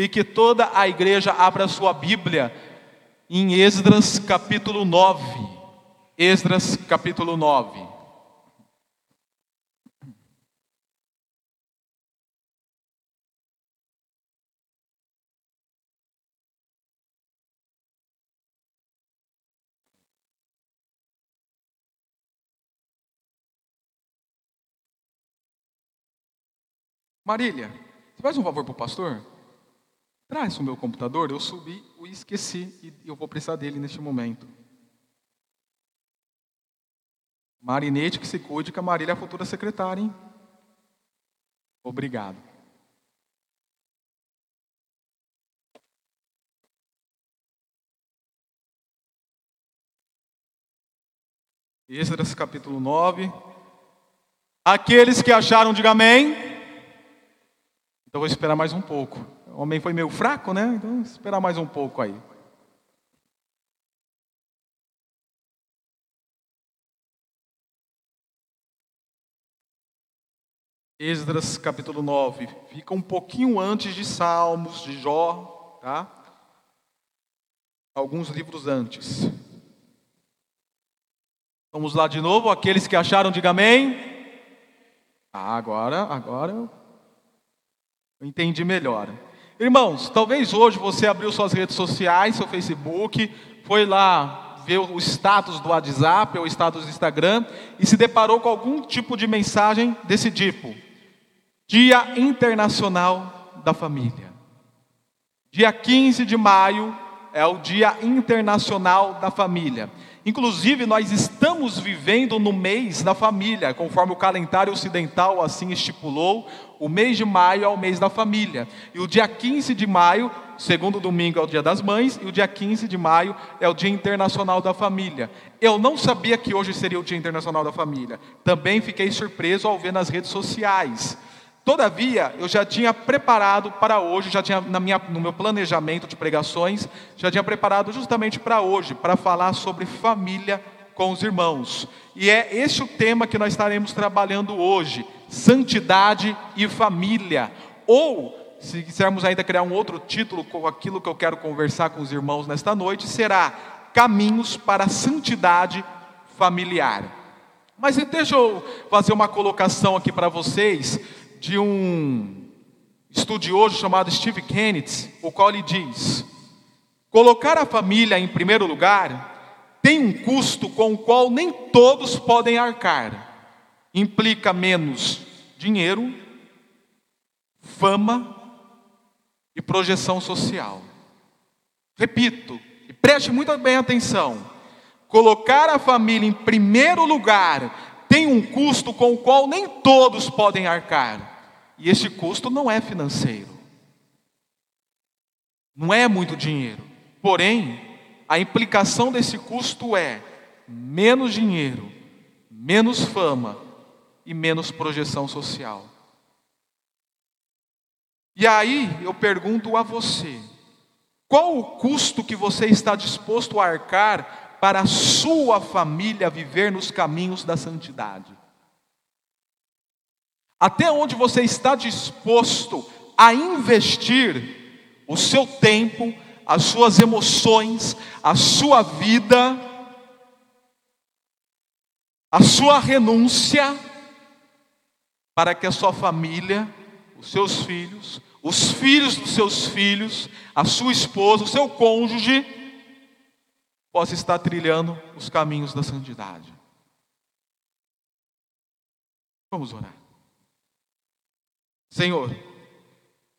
e que toda a igreja abra sua Bíblia em Esdras capítulo 9. Esdras capítulo 9. Marília, você faz um favor para o pastor? Traz o meu computador, eu subi e esqueci e eu vou precisar dele neste momento. Marinete que se cuide, que a Marília é a futura secretária, hein? Obrigado. Êxodo capítulo 9. Aqueles que acharam, diga amém. Então vou esperar mais um pouco. O homem foi meio fraco, né? Então esperar mais um pouco aí. Esdras capítulo 9. Fica um pouquinho antes de Salmos, de Jó, tá? Alguns livros antes. Vamos lá de novo, aqueles que acharam, diga amém. Ah, agora, agora eu entendi melhor. Irmãos, talvez hoje você abriu suas redes sociais, seu Facebook, foi lá ver o status do WhatsApp ou o status do Instagram e se deparou com algum tipo de mensagem desse tipo: Dia Internacional da Família. Dia 15 de maio é o Dia Internacional da Família. Inclusive, nós estamos vivendo no mês da família, conforme o calendário ocidental assim estipulou. O mês de maio é o mês da família. E o dia 15 de maio, segundo domingo, é o dia das mães. E o dia 15 de maio é o Dia Internacional da Família. Eu não sabia que hoje seria o Dia Internacional da Família. Também fiquei surpreso ao ver nas redes sociais. Todavia, eu já tinha preparado para hoje, já tinha na minha, no meu planejamento de pregações, já tinha preparado justamente para hoje, para falar sobre família com os irmãos. E é esse o tema que nós estaremos trabalhando hoje: santidade e família. Ou, se quisermos ainda criar um outro título com aquilo que eu quero conversar com os irmãos nesta noite, será Caminhos para a Santidade Familiar. Mas deixa eu fazer uma colocação aqui para vocês de um estudioso chamado Steve Kenneth, o qual ele diz: colocar a família em primeiro lugar tem um custo com o qual nem todos podem arcar. Implica menos dinheiro, fama e projeção social. Repito, e preste muito bem atenção: colocar a família em primeiro lugar tem um custo com o qual nem todos podem arcar. E esse custo não é financeiro. Não é muito dinheiro. Porém, a implicação desse custo é menos dinheiro, menos fama e menos projeção social. E aí eu pergunto a você: qual o custo que você está disposto a arcar para a sua família viver nos caminhos da santidade? Até onde você está disposto a investir o seu tempo, as suas emoções, a sua vida, a sua renúncia, para que a sua família, os seus filhos, os filhos dos seus filhos, a sua esposa, o seu cônjuge, possa estar trilhando os caminhos da santidade. Vamos orar. Senhor,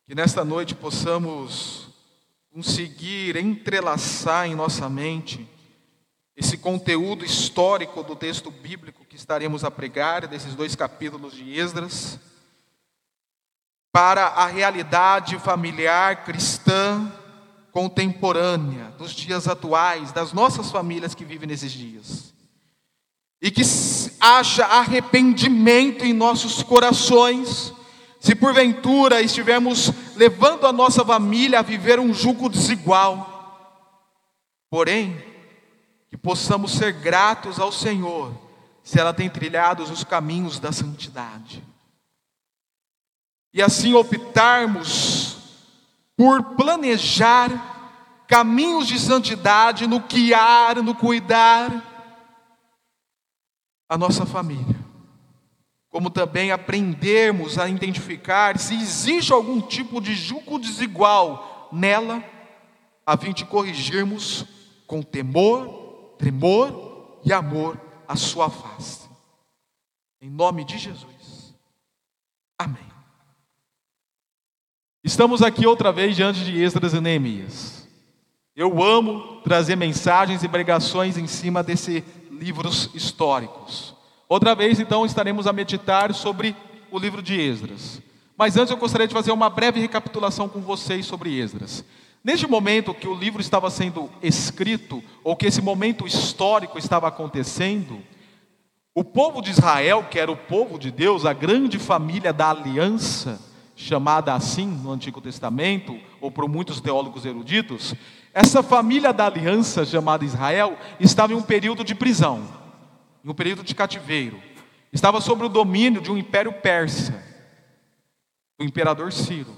que nesta noite possamos conseguir entrelaçar em nossa mente esse conteúdo histórico do texto bíblico que estaremos a pregar, desses dois capítulos de Esdras, para a realidade familiar cristã contemporânea, dos dias atuais, das nossas famílias que vivem nesses dias. E que haja arrependimento em nossos corações, se porventura estivermos levando a nossa família a viver um jugo desigual, porém, que possamos ser gratos ao Senhor, se ela tem trilhado os caminhos da santidade. E assim optarmos por planejar caminhos de santidade no guiar, no cuidar a nossa família. Como também aprendermos a identificar se existe algum tipo de julgo desigual nela, a fim de corrigirmos com temor, tremor e amor a sua face. Em nome de Jesus. Amém. Estamos aqui outra vez diante de Esdras e Neemias. Eu amo trazer mensagens e pregações em cima desses livros históricos. Outra vez, então, estaremos a meditar sobre o livro de Esdras. Mas antes eu gostaria de fazer uma breve recapitulação com vocês sobre Esdras. Neste momento que o livro estava sendo escrito, ou que esse momento histórico estava acontecendo, o povo de Israel, que era o povo de Deus, a grande família da aliança, chamada assim no Antigo Testamento, ou por muitos teólogos eruditos, essa família da aliança chamada Israel estava em um período de prisão, em um período de cativeiro. Estava sob o domínio de um império persa, do imperador Ciro.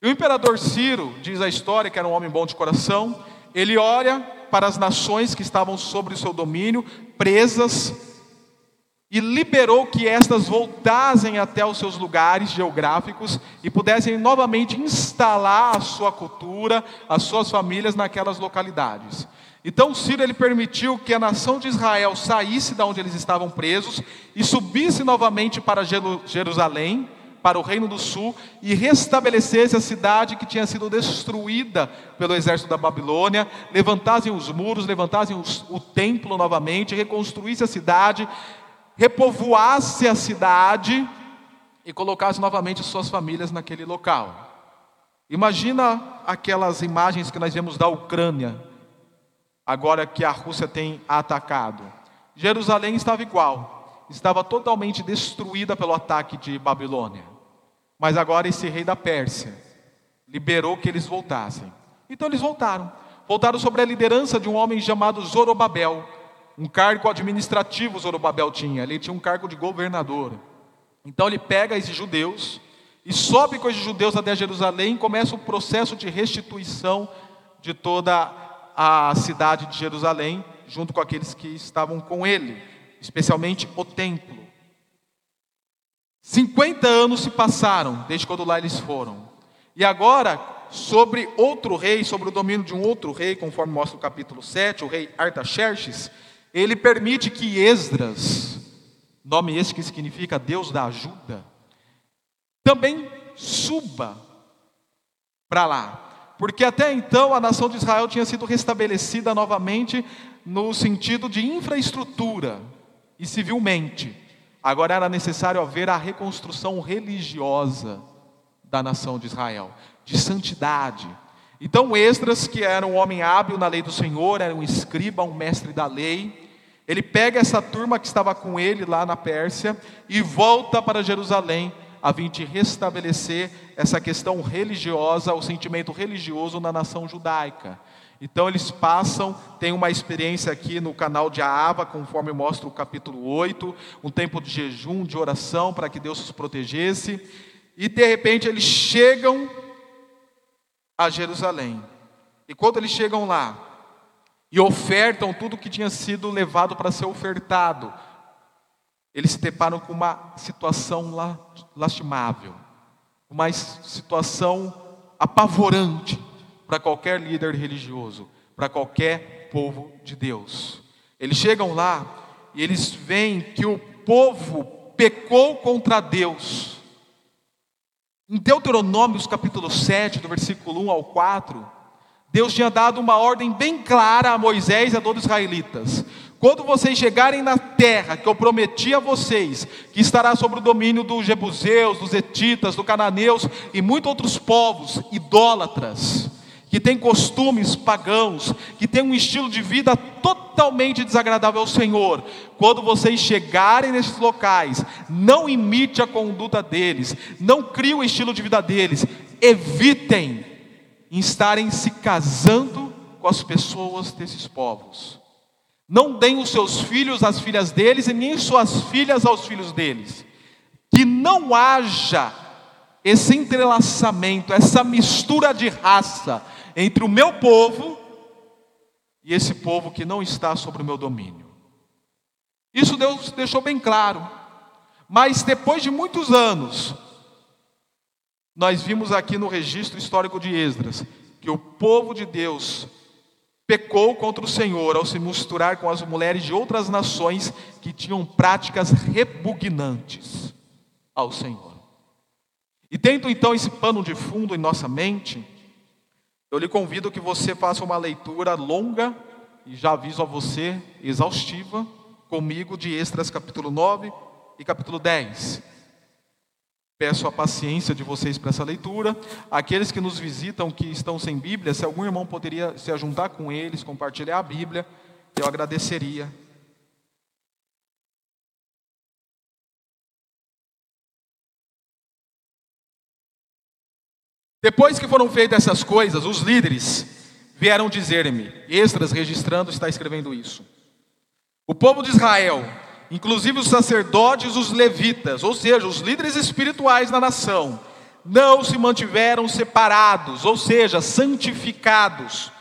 E o imperador Ciro, diz a história que era um homem bom de coração, ele olha para as nações que estavam sob o seu domínio, presas e liberou que estas voltassem até os seus lugares geográficos e pudessem novamente instalar a sua cultura, as suas famílias naquelas localidades. Então Ciro ele permitiu que a nação de Israel saísse da onde eles estavam presos e subisse novamente para Jerusalém, para o reino do sul e restabelecesse a cidade que tinha sido destruída pelo exército da Babilônia, levantassem os muros, levantassem os, o templo novamente, reconstruísse a cidade repovoasse a cidade e colocasse novamente suas famílias naquele local. Imagina aquelas imagens que nós vemos da Ucrânia, agora que a Rússia tem atacado. Jerusalém estava igual, estava totalmente destruída pelo ataque de Babilônia. Mas agora esse rei da Pérsia liberou que eles voltassem. Então eles voltaram. Voltaram sobre a liderança de um homem chamado Zorobabel, um cargo administrativo Zorobabel tinha, ele tinha um cargo de governador. Então ele pega esses judeus e sobe com esses judeus até Jerusalém e começa o processo de restituição de toda a cidade de Jerusalém, junto com aqueles que estavam com ele, especialmente o templo. 50 anos se passaram desde quando lá eles foram. E agora, sobre outro rei, sobre o domínio de um outro rei, conforme mostra o capítulo 7, o rei Artaxerxes, ele permite que Esdras, nome esse que significa Deus da ajuda, também suba para lá. Porque até então a nação de Israel tinha sido restabelecida novamente no sentido de infraestrutura e civilmente. Agora era necessário haver a reconstrução religiosa da nação de Israel, de santidade. Então Esdras, que era um homem hábil na lei do Senhor, era um escriba, um mestre da lei, ele pega essa turma que estava com ele lá na Pérsia e volta para Jerusalém a fim de restabelecer essa questão religiosa, o sentimento religioso na nação judaica. Então eles passam, tem uma experiência aqui no canal de Aava, conforme mostra o capítulo 8, um tempo de jejum, de oração para que Deus os protegesse, e de repente eles chegam a Jerusalém. E quando eles chegam lá e ofertam tudo que tinha sido levado para ser ofertado, eles se deparam com uma situação lastimável, uma situação apavorante para qualquer líder religioso, para qualquer povo de Deus. Eles chegam lá e eles veem que o povo pecou contra Deus em Deuteronômios capítulo 7, do versículo 1 ao 4, Deus tinha dado uma ordem bem clara a Moisés e a todos os israelitas. Quando vocês chegarem na terra que eu prometi a vocês, que estará sob o domínio dos jebuseus, dos etitas, dos cananeus e muitos outros povos idólatras, que têm costumes pagãos, que têm um estilo de vida totalmente desagradável ao Senhor. Quando vocês chegarem nesses locais, não imite a conduta deles, não crie o estilo de vida deles, evitem em estarem se casando com as pessoas desses povos. Não deem os seus filhos às filhas deles e nem suas filhas aos filhos deles. Que não haja esse entrelaçamento, essa mistura de raça entre o meu povo e esse povo que não está sob o meu domínio. Isso Deus deixou bem claro. Mas depois de muitos anos, nós vimos aqui no registro histórico de Esdras que o povo de Deus pecou contra o Senhor ao se misturar com as mulheres de outras nações que tinham práticas repugnantes ao Senhor. E tendo então esse pano de fundo em nossa mente, eu lhe convido que você faça uma leitura longa, e já aviso a você, exaustiva, comigo de Extras capítulo 9 e capítulo 10. Peço a paciência de vocês para essa leitura. Aqueles que nos visitam, que estão sem Bíblia, se algum irmão poderia se ajuntar com eles, compartilhar a Bíblia, eu agradeceria. Depois que foram feitas essas coisas, os líderes vieram dizer-me, Extras registrando está escrevendo isso. O povo de Israel inclusive os sacerdotes, os levitas, ou seja, os líderes espirituais da nação, não se mantiveram separados, ou seja, santificados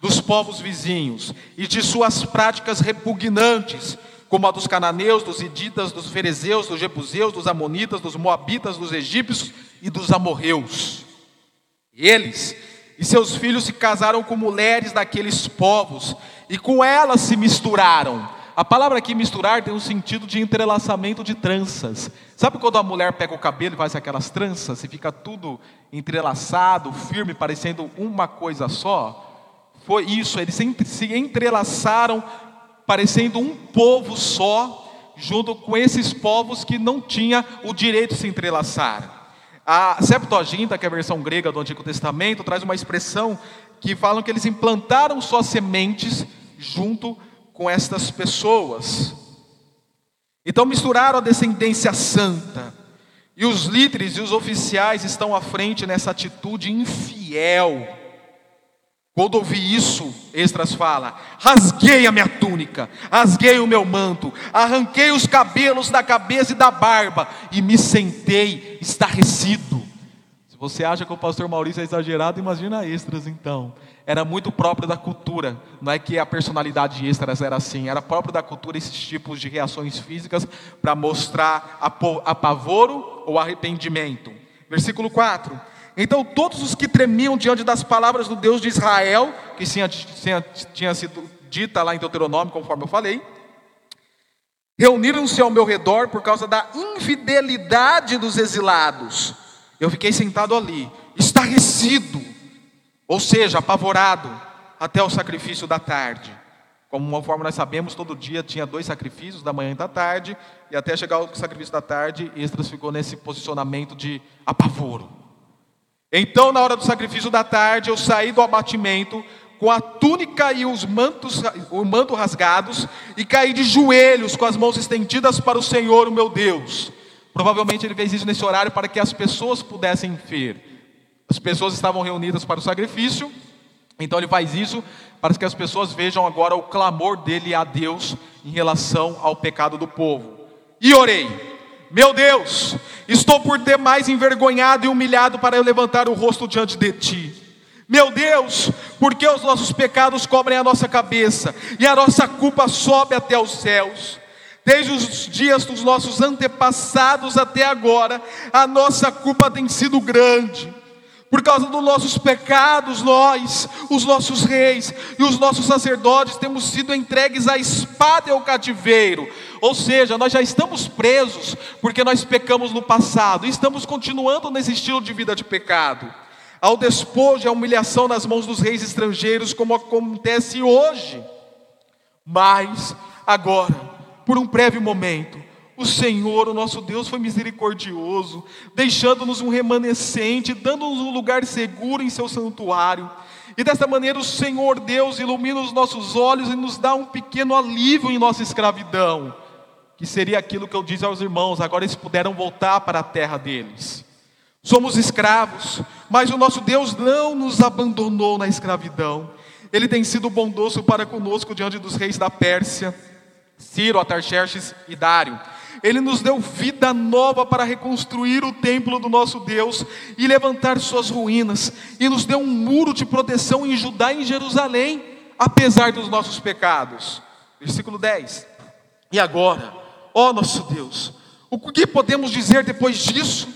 dos povos vizinhos e de suas práticas repugnantes, como a dos cananeus, dos iditas, dos ferezeus, dos jebuseus, dos amonitas, dos moabitas, dos egípcios e dos amorreus. Eles e seus filhos se casaram com mulheres daqueles povos e com elas se misturaram a palavra aqui misturar tem um sentido de entrelaçamento de tranças. Sabe quando a mulher pega o cabelo e faz aquelas tranças e fica tudo entrelaçado, firme, parecendo uma coisa só? Foi isso, eles se entrelaçaram, parecendo um povo só, junto com esses povos que não tinham o direito de se entrelaçar. A Septuaginta, que é a versão grega do Antigo Testamento, traz uma expressão que falam que eles implantaram suas sementes junto com estas pessoas. Então misturaram a descendência santa, e os líderes e os oficiais estão à frente nessa atitude infiel. Quando ouvi isso, Extras fala: rasguei a minha túnica, rasguei o meu manto, arranquei os cabelos da cabeça e da barba, e me sentei estarrecido. Se você acha que o pastor Maurício é exagerado, imagina Extras então era muito próprio da cultura. Não é que a personalidade de Extras era assim, era próprio da cultura esses tipos de reações físicas para mostrar apavoro ou arrependimento. Versículo 4. Então todos os que tremiam diante das palavras do Deus de Israel, que tinha sido dita lá em Deuteronômio, conforme eu falei, reuniram-se ao meu redor por causa da infidelidade dos exilados. Eu fiquei sentado ali, estarrecido, ou seja, apavorado até o sacrifício da tarde. Como uma forma nós sabemos, todo dia tinha dois sacrifícios, da manhã e da tarde, e até chegar o sacrifício da tarde, Esdras ficou nesse posicionamento de apavoro. Então, na hora do sacrifício da tarde, eu saí do abatimento com a túnica e os mantos, o manto rasgados, e caí de joelhos com as mãos estendidas para o Senhor, o meu Deus. Provavelmente ele fez isso nesse horário para que as pessoas pudessem ver. As pessoas estavam reunidas para o sacrifício, então ele faz isso para que as pessoas vejam agora o clamor dele a Deus em relação ao pecado do povo. E orei: Meu Deus, estou por demais envergonhado e humilhado para eu levantar o rosto diante de ti. Meu Deus, porque os nossos pecados cobrem a nossa cabeça e a nossa culpa sobe até os céus. Desde os dias dos nossos antepassados até agora, a nossa culpa tem sido grande. Por causa dos nossos pecados, nós, os nossos reis e os nossos sacerdotes, temos sido entregues à espada e ao cativeiro. Ou seja, nós já estamos presos porque nós pecamos no passado e estamos continuando nesse estilo de vida de pecado. Ao despojo e à humilhação nas mãos dos reis estrangeiros, como acontece hoje. Mas, agora, por um breve momento, o Senhor, o nosso Deus, foi misericordioso, deixando-nos um remanescente, dando-nos um lugar seguro em seu santuário. E desta maneira o Senhor Deus ilumina os nossos olhos e nos dá um pequeno alívio em nossa escravidão, que seria aquilo que eu disse aos irmãos, agora eles puderam voltar para a terra deles. Somos escravos, mas o nosso Deus não nos abandonou na escravidão. Ele tem sido bondoso para conosco diante dos reis da Pérsia, Ciro, Atarxerxes e Dário Ele nos deu vida nova para reconstruir o templo do nosso Deus e levantar suas ruínas, e nos deu um muro de proteção em Judá e em Jerusalém, apesar dos nossos pecados. Versículo 10. E agora, ó nosso Deus, o que podemos dizer depois disso?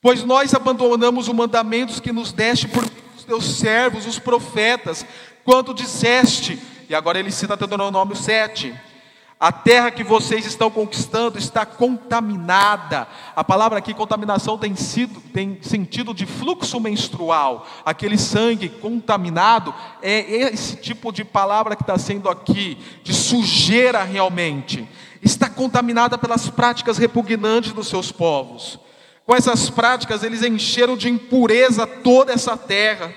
Pois nós abandonamos os mandamentos que nos deste por teus servos, os profetas, quando disseste, e agora ele cita Deuteronômio 7, a terra que vocês estão conquistando está contaminada. A palavra aqui, contaminação, tem, sido, tem sentido de fluxo menstrual. Aquele sangue contaminado é esse tipo de palavra que está sendo aqui, de sujeira realmente. Está contaminada pelas práticas repugnantes dos seus povos. Com essas práticas, eles encheram de impureza toda essa terra.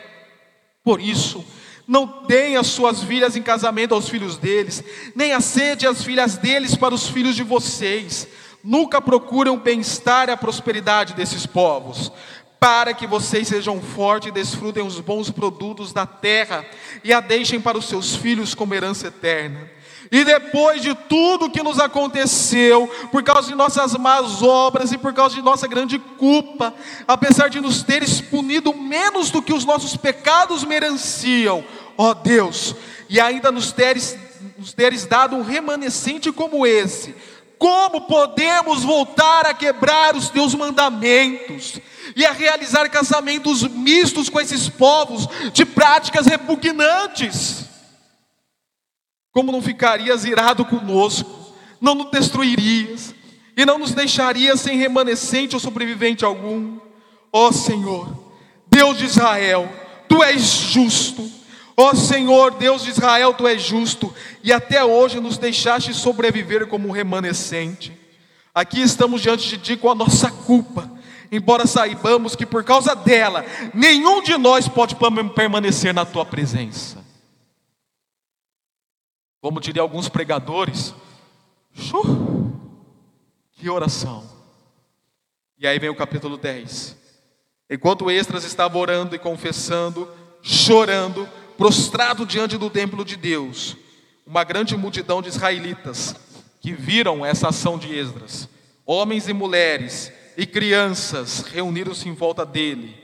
Por isso, não deem as suas filhas em casamento aos filhos deles, nem acede as filhas deles para os filhos de vocês. Nunca procurem o bem-estar e a prosperidade desses povos, para que vocês sejam fortes e desfrutem os bons produtos da terra e a deixem para os seus filhos como herança eterna. E depois de tudo que nos aconteceu, por causa de nossas más obras e por causa de nossa grande culpa, apesar de nos teres punido menos do que os nossos pecados mereciam, ó Deus, e ainda nos teres, nos teres dado um remanescente como esse, como podemos voltar a quebrar os teus mandamentos e a realizar casamentos mistos com esses povos de práticas repugnantes? Como não ficarias irado conosco, não nos destruirias, e não nos deixarias sem remanescente ou sobrevivente algum. Ó Senhor, Deus de Israel, Tu és justo. Ó Senhor, Deus de Israel, Tu és justo, e até hoje nos deixaste sobreviver como remanescente. Aqui estamos diante de Ti com a nossa culpa, embora saibamos que por causa dela, nenhum de nós pode permanecer na Tua presença. Como diriam alguns pregadores, que oração. E aí vem o capítulo 10. Enquanto Estras estava orando e confessando, chorando, prostrado diante do templo de Deus, uma grande multidão de israelitas que viram essa ação de Esdras, homens e mulheres e crianças reuniram-se em volta dele.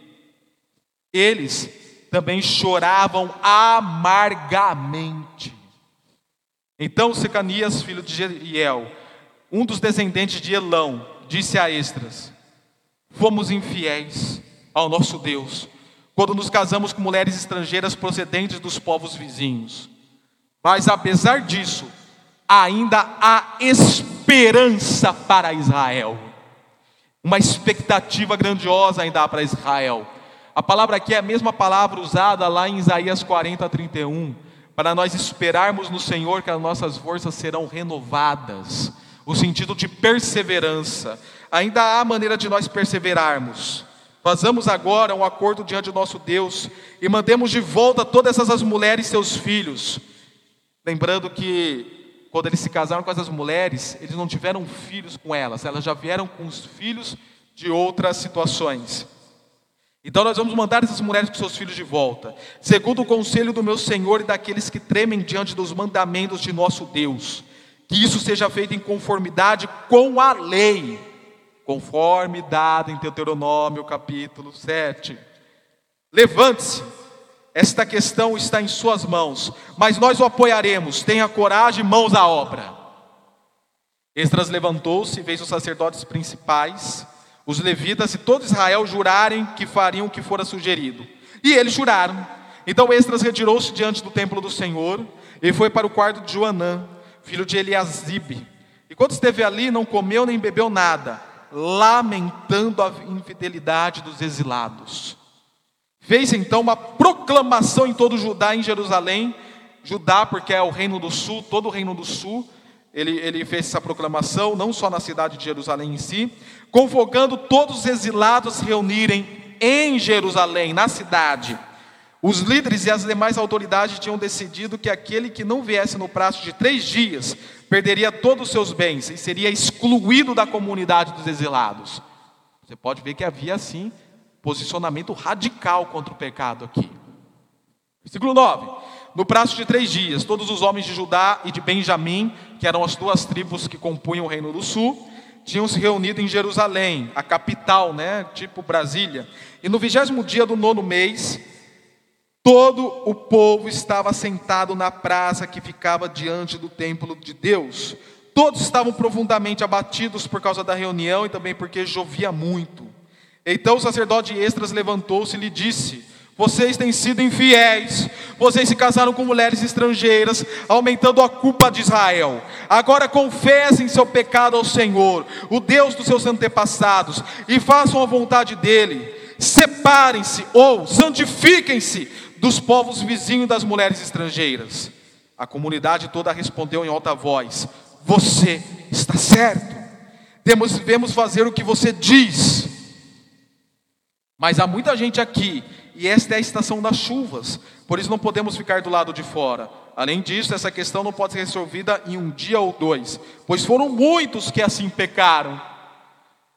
Eles também choravam amargamente. Então Secanias, filho de Jeiel, um dos descendentes de Elão, disse a Estras: Fomos infiéis ao nosso Deus, quando nos casamos com mulheres estrangeiras procedentes dos povos vizinhos. Mas apesar disso, ainda há esperança para Israel. Uma expectativa grandiosa ainda há para Israel. A palavra aqui é a mesma palavra usada lá em Isaías 40, 31 para nós esperarmos no Senhor que as nossas forças serão renovadas, o sentido de perseverança. Ainda há maneira de nós perseverarmos. Fazamos agora um acordo diante do nosso Deus e mandemos de volta todas essas mulheres e seus filhos. Lembrando que quando eles se casaram com essas mulheres, eles não tiveram filhos com elas, elas já vieram com os filhos de outras situações. Então nós vamos mandar essas mulheres com seus filhos de volta, segundo o conselho do meu Senhor e daqueles que tremem diante dos mandamentos de nosso Deus. Que isso seja feito em conformidade com a lei, conforme dado em Deuteronômio capítulo 7. Levante-se, esta questão está em suas mãos, mas nós o apoiaremos. Tenha coragem, mãos à obra. Esdras levantou-se e fez os sacerdotes principais os levitas e todo Israel jurarem que fariam o que fora sugerido. E eles juraram. Então Esdras retirou-se diante do templo do Senhor e foi para o quarto de Joanã, filho de Eliasibe. E quando esteve ali, não comeu nem bebeu nada, lamentando a infidelidade dos exilados. Fez então uma proclamação em todo Judá, em Jerusalém, Judá, porque é o reino do sul, todo o reino do sul, ele, ele fez essa proclamação, não só na cidade de Jerusalém em si, convocando todos os exilados a se reunirem em Jerusalém, na cidade. Os líderes e as demais autoridades tinham decidido que aquele que não viesse no prazo de três dias perderia todos os seus bens e seria excluído da comunidade dos exilados. Você pode ver que havia, assim, posicionamento radical contra o pecado aqui. Versículo 9: No prazo de três dias, todos os homens de Judá e de Benjamim, que eram as duas tribos que compunham o reino do sul, tinham se reunido em Jerusalém, a capital, né, tipo Brasília. E no vigésimo dia do nono mês, todo o povo estava sentado na praça que ficava diante do templo de Deus. Todos estavam profundamente abatidos por causa da reunião e também porque chovia muito. Então o sacerdote Estras levantou-se e lhe disse: vocês têm sido infiéis, vocês se casaram com mulheres estrangeiras, aumentando a culpa de Israel. Agora confessem seu pecado ao Senhor, o Deus dos seus antepassados, e façam a vontade dele. Separem-se ou santifiquem-se dos povos vizinhos das mulheres estrangeiras. A comunidade toda respondeu em alta voz: Você está certo, devemos fazer o que você diz. Mas há muita gente aqui e esta é a estação das chuvas, por isso não podemos ficar do lado de fora. Além disso, essa questão não pode ser resolvida em um dia ou dois, pois foram muitos que assim pecaram.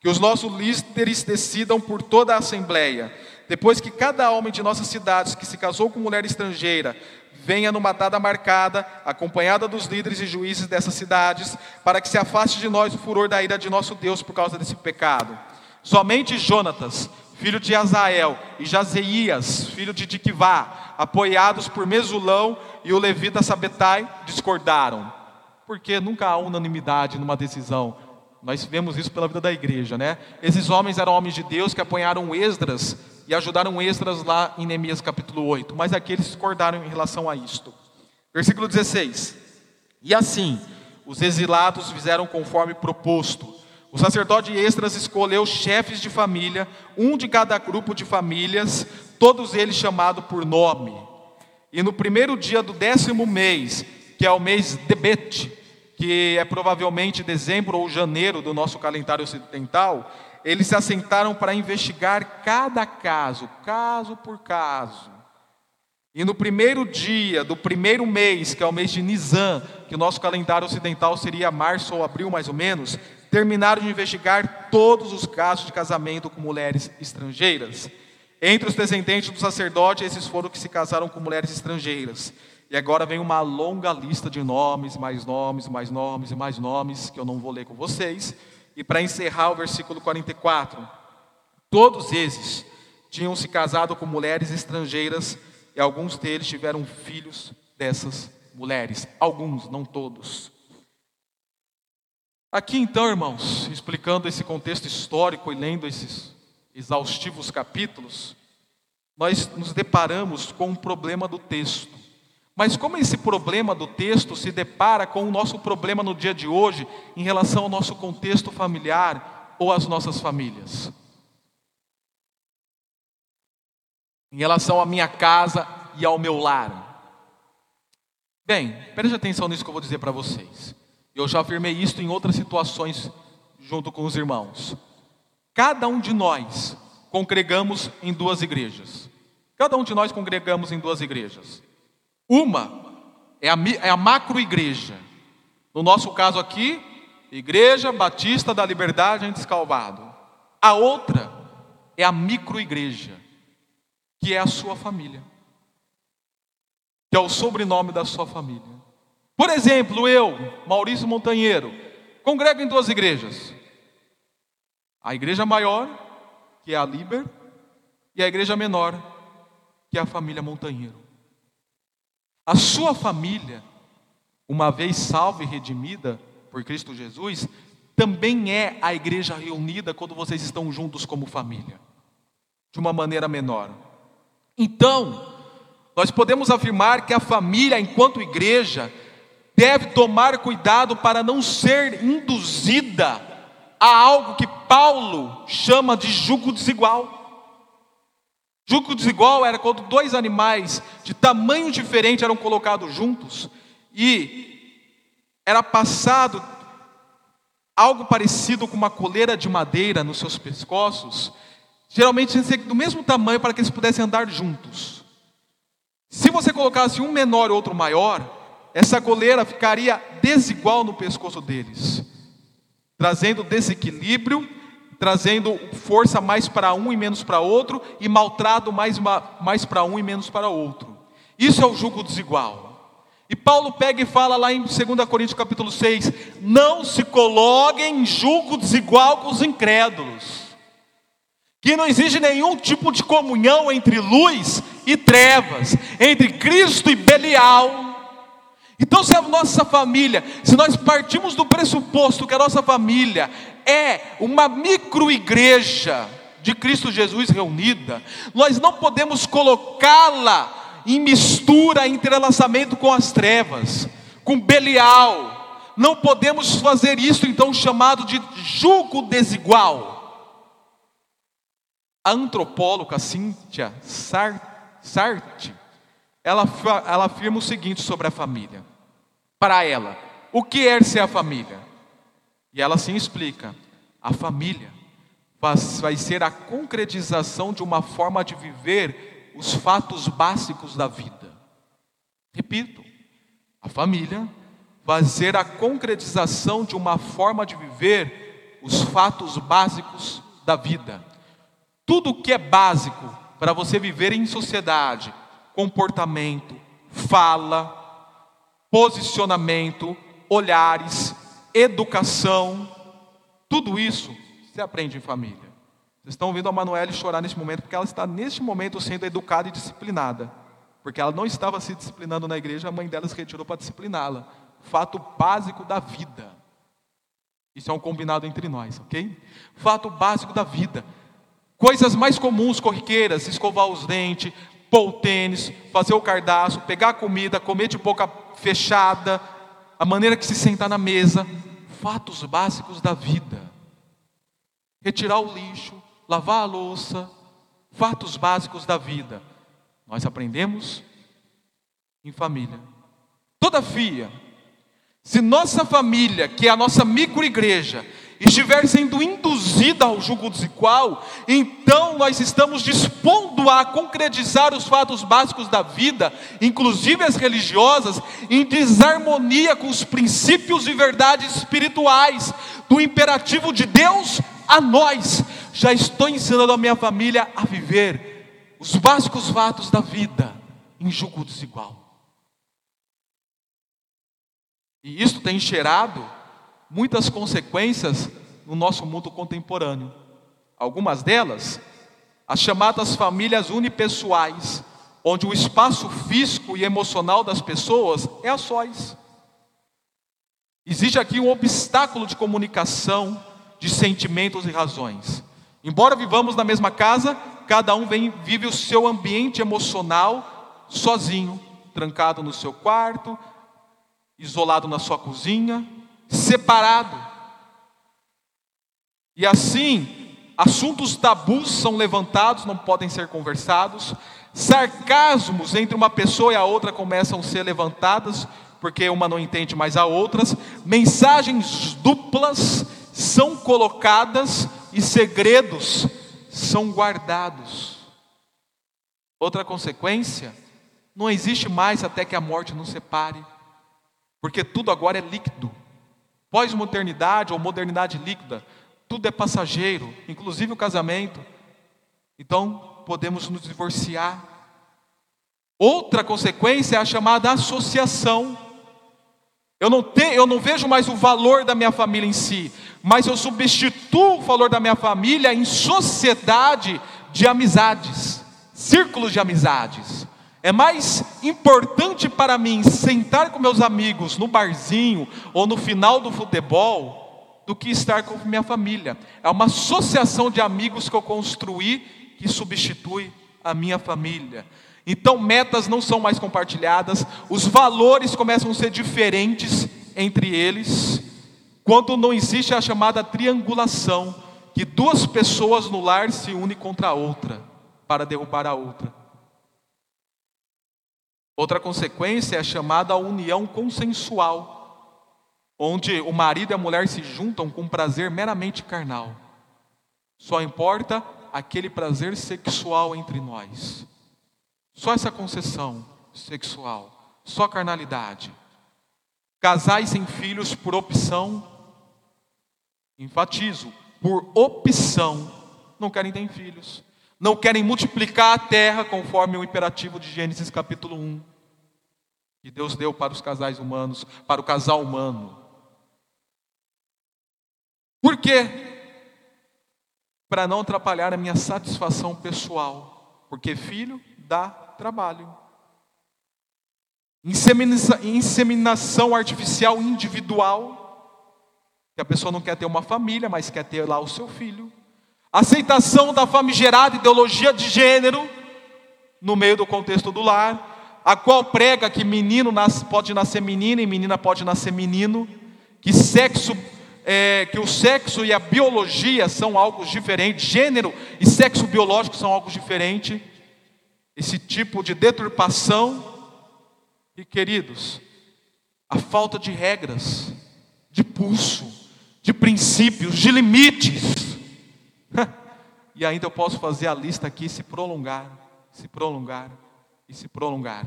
Que os nossos líderes decidam por toda a assembleia. Depois que cada homem de nossas cidades que se casou com mulher estrangeira venha numa data marcada, acompanhada dos líderes e juízes dessas cidades, para que se afaste de nós o furor da ira de nosso Deus por causa desse pecado. Somente Jonatas, filho de Azael, e Jazeias, filho de Tiquivá, apoiados por Mesulão e o levita Sabetai, discordaram. Porque nunca há unanimidade numa decisão. Nós vemos isso pela vida da igreja, né? Esses homens eram homens de Deus que apanharam Esdras e ajudaram Esdras lá em Neemias capítulo 8. Mas aqui eles discordaram em relação a isto. Versículo 16. E assim, os exilados fizeram conforme proposto o sacerdote Estras escolheu chefes de família, um de cada grupo de famílias, todos eles chamados por nome. E no primeiro dia do décimo mês, que é o mês de Bet, que é provavelmente dezembro ou janeiro do nosso calendário ocidental, eles se assentaram para investigar cada caso, caso por caso. E no primeiro dia do primeiro mês, que é o mês de Nisan, que o nosso calendário ocidental seria março ou abril mais ou menos, terminaram de investigar todos os casos de casamento com mulheres estrangeiras. Entre os descendentes do sacerdote, esses foram que se casaram com mulheres estrangeiras. E agora vem uma longa lista de nomes, mais nomes, mais nomes e mais nomes, que eu não vou ler com vocês. E para encerrar o versículo 44, todos esses tinham se casado com mulheres estrangeiras e alguns deles tiveram filhos dessas mulheres. Alguns, não todos. Aqui então, irmãos, explicando esse contexto histórico e lendo esses exaustivos capítulos, nós nos deparamos com um problema do texto. Mas como esse problema do texto se depara com o nosso problema no dia de hoje em relação ao nosso contexto familiar ou às nossas famílias? Em relação à minha casa e ao meu lar. Bem, preste atenção nisso que eu vou dizer para vocês. Eu já afirmei isso em outras situações junto com os irmãos. Cada um de nós congregamos em duas igrejas. Cada um de nós congregamos em duas igrejas. Uma é a, é a macro igreja. No nosso caso aqui, Igreja Batista da Liberdade em Descalvado. A outra é a micro igreja, que é a sua família, que é o sobrenome da sua família. Por exemplo, eu, Maurício Montanheiro, congrego em duas igrejas. A igreja maior, que é a Liber, e a igreja menor, que é a família Montanheiro. A sua família, uma vez salva e redimida por Cristo Jesus, também é a igreja reunida quando vocês estão juntos como família, de uma maneira menor. Então, nós podemos afirmar que a família, enquanto igreja, deve tomar cuidado para não ser induzida a algo que Paulo chama de jugo desigual. Jugo desigual era quando dois animais de tamanho diferente eram colocados juntos e era passado algo parecido com uma coleira de madeira nos seus pescoços, geralmente do mesmo tamanho para que eles pudessem andar juntos. Se você colocasse um menor e outro maior, essa coleira ficaria desigual no pescoço deles, trazendo desequilíbrio, trazendo força mais para um e menos para outro, e maltrato mais, mais para um e menos para outro. Isso é o jugo desigual. E Paulo pega e fala lá em 2 Coríntios capítulo 6: não se coloquem em julgo desigual com os incrédulos, que não existe nenhum tipo de comunhão entre luz e trevas, entre Cristo e Belial. Então, se a nossa família, se nós partimos do pressuposto que a nossa família é uma microigreja de Cristo Jesus reunida, nós não podemos colocá-la em mistura, em entrelaçamento com as trevas, com Belial. Não podemos fazer isso, então, chamado de julgo desigual. A antropóloga Cíntia Sartre, ela, ela afirma o seguinte sobre a família. Para ela, o que é ser a família? E ela assim explica: a família vai ser a concretização de uma forma de viver os fatos básicos da vida. Repito, a família vai ser a concretização de uma forma de viver os fatos básicos da vida. Tudo que é básico para você viver em sociedade, comportamento, fala, posicionamento, olhares, educação, tudo isso se aprende em família. Vocês estão vendo a Manuela chorar neste momento, porque ela está neste momento sendo educada e disciplinada. Porque ela não estava se disciplinando na igreja, a mãe dela se retirou para discipliná-la. Fato básico da vida. Isso é um combinado entre nós, ok? Fato básico da vida. Coisas mais comuns, corriqueiras, escovar os dentes, pôr o tênis, fazer o cardaço, pegar a comida, comer de boca fechada, a maneira que se sentar na mesa. Fatos básicos da vida. Retirar o lixo, lavar a louça, fatos básicos da vida. Nós aprendemos em família. Todavia, se nossa família, que é a nossa microigreja, estiver sendo induzida ao jugo desigual, então nós estamos dispondo a concretizar os fatos básicos da vida, inclusive as religiosas, em desarmonia com os princípios e verdades espirituais do imperativo de Deus a nós. Já estou ensinando a minha família a viver os básicos fatos da vida em jugo desigual. E isso tem gerado muitas consequências no nosso mundo contemporâneo. Algumas delas, as chamadas famílias unipessoais, onde o espaço físico e emocional das pessoas é a sós. Existe aqui um obstáculo de comunicação de sentimentos e razões. Embora vivamos na mesma casa, cada um vem, vive o seu ambiente emocional sozinho, trancado no seu quarto, isolado na sua cozinha, separado. E assim, assuntos tabus são levantados, não podem ser conversados, sarcasmos entre uma pessoa e a outra começam a ser levantadas, porque uma não entende mais a outras, mensagens duplas são colocadas e segredos são guardados. Outra consequência, não existe mais até que a morte nos separe, porque tudo agora é líquido. Pós-modernidade ou modernidade líquida, tudo é passageiro, inclusive o casamento. Então, podemos nos divorciar. Outra consequência é a chamada associação. Eu não, te, eu não vejo mais o valor da minha família em si, mas eu substituo o valor da minha família em sociedade de amizades, círculos de amizades. É mais importante para mim sentar com meus amigos no barzinho ou no final do futebol do que estar com minha família. É uma associação de amigos que eu construí que substitui a minha família. Então, metas não são mais compartilhadas, os valores começam a ser diferentes entre eles, quando não existe a chamada triangulação, que duas pessoas no lar se unem contra a outra, para derrubar a outra. Outra consequência é a chamada união consensual, onde o marido e a mulher se juntam com prazer meramente carnal. Só importa aquele prazer sexual entre nós. Só essa concessão sexual, só carnalidade. Casais sem filhos por opção, enfatizo, por opção, não querem ter filhos. Não querem multiplicar a terra conforme o imperativo de Gênesis capítulo 1. que Deus deu para os casais humanos, para o casal humano. Por quê? Para não atrapalhar a minha satisfação pessoal, porque filho dá trabalho. Inseminação artificial individual, que a pessoa não quer ter uma família, mas quer ter lá o seu filho. Aceitação da famigerada ideologia de gênero no meio do contexto do lar, a qual prega que menino pode nascer menina e menina pode nascer menino, que sexo é, que o sexo e a biologia são algo diferentes, gênero e sexo biológico são algo diferente. Esse tipo de deturpação e queridos, a falta de regras, de pulso, de princípios, de limites. E ainda eu posso fazer a lista aqui se prolongar, se prolongar e se prolongar.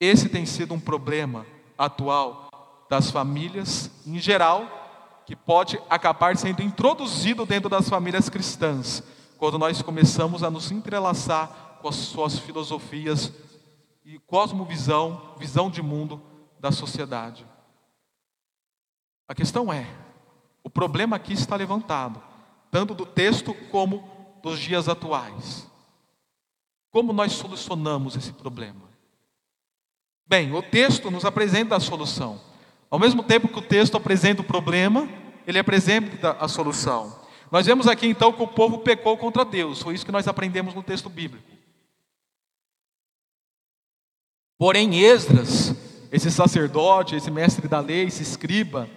Esse tem sido um problema atual das famílias em geral, que pode acabar sendo introduzido dentro das famílias cristãs, quando nós começamos a nos entrelaçar com as suas filosofias e cosmovisão, visão de mundo da sociedade. A questão é, o problema aqui está levantado, tanto do texto como dos dias atuais. Como nós solucionamos esse problema? Bem, o texto nos apresenta a solução. Ao mesmo tempo que o texto apresenta o problema, ele apresenta a solução. Nós vemos aqui então que o povo pecou contra Deus, foi isso que nós aprendemos no texto bíblico. Porém, Esdras, esse sacerdote, esse mestre da lei, esse escriba,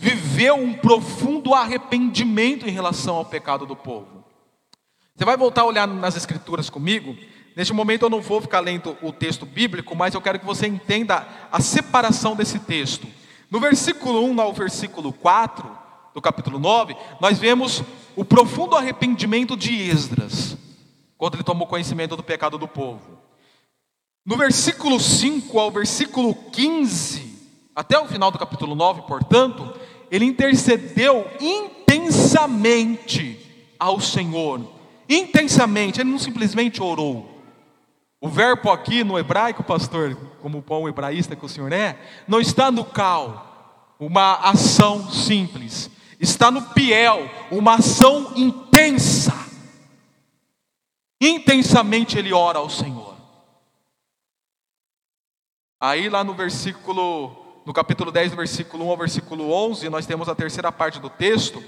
viveu um profundo arrependimento em relação ao pecado do povo. Você vai voltar a olhar nas escrituras comigo? Neste momento eu não vou ficar lendo o texto bíblico, mas eu quero que você entenda a separação desse texto. No versículo 1 ao versículo 4 do capítulo 9, nós vemos o profundo arrependimento de Esdras, quando ele tomou conhecimento do pecado do povo. No versículo 5 ao versículo 15, até o final do capítulo 9, portanto, ele intercedeu intensamente ao Senhor. Intensamente, ele não simplesmente orou. O verbo aqui no hebraico, pastor, como o bom hebraísta que o senhor é, não está no cal, uma ação simples. Está no piel, uma ação intensa. Intensamente ele ora ao Senhor. Aí lá no versículo, no capítulo 10, do versículo 1 ao versículo 11, nós temos a terceira parte do texto,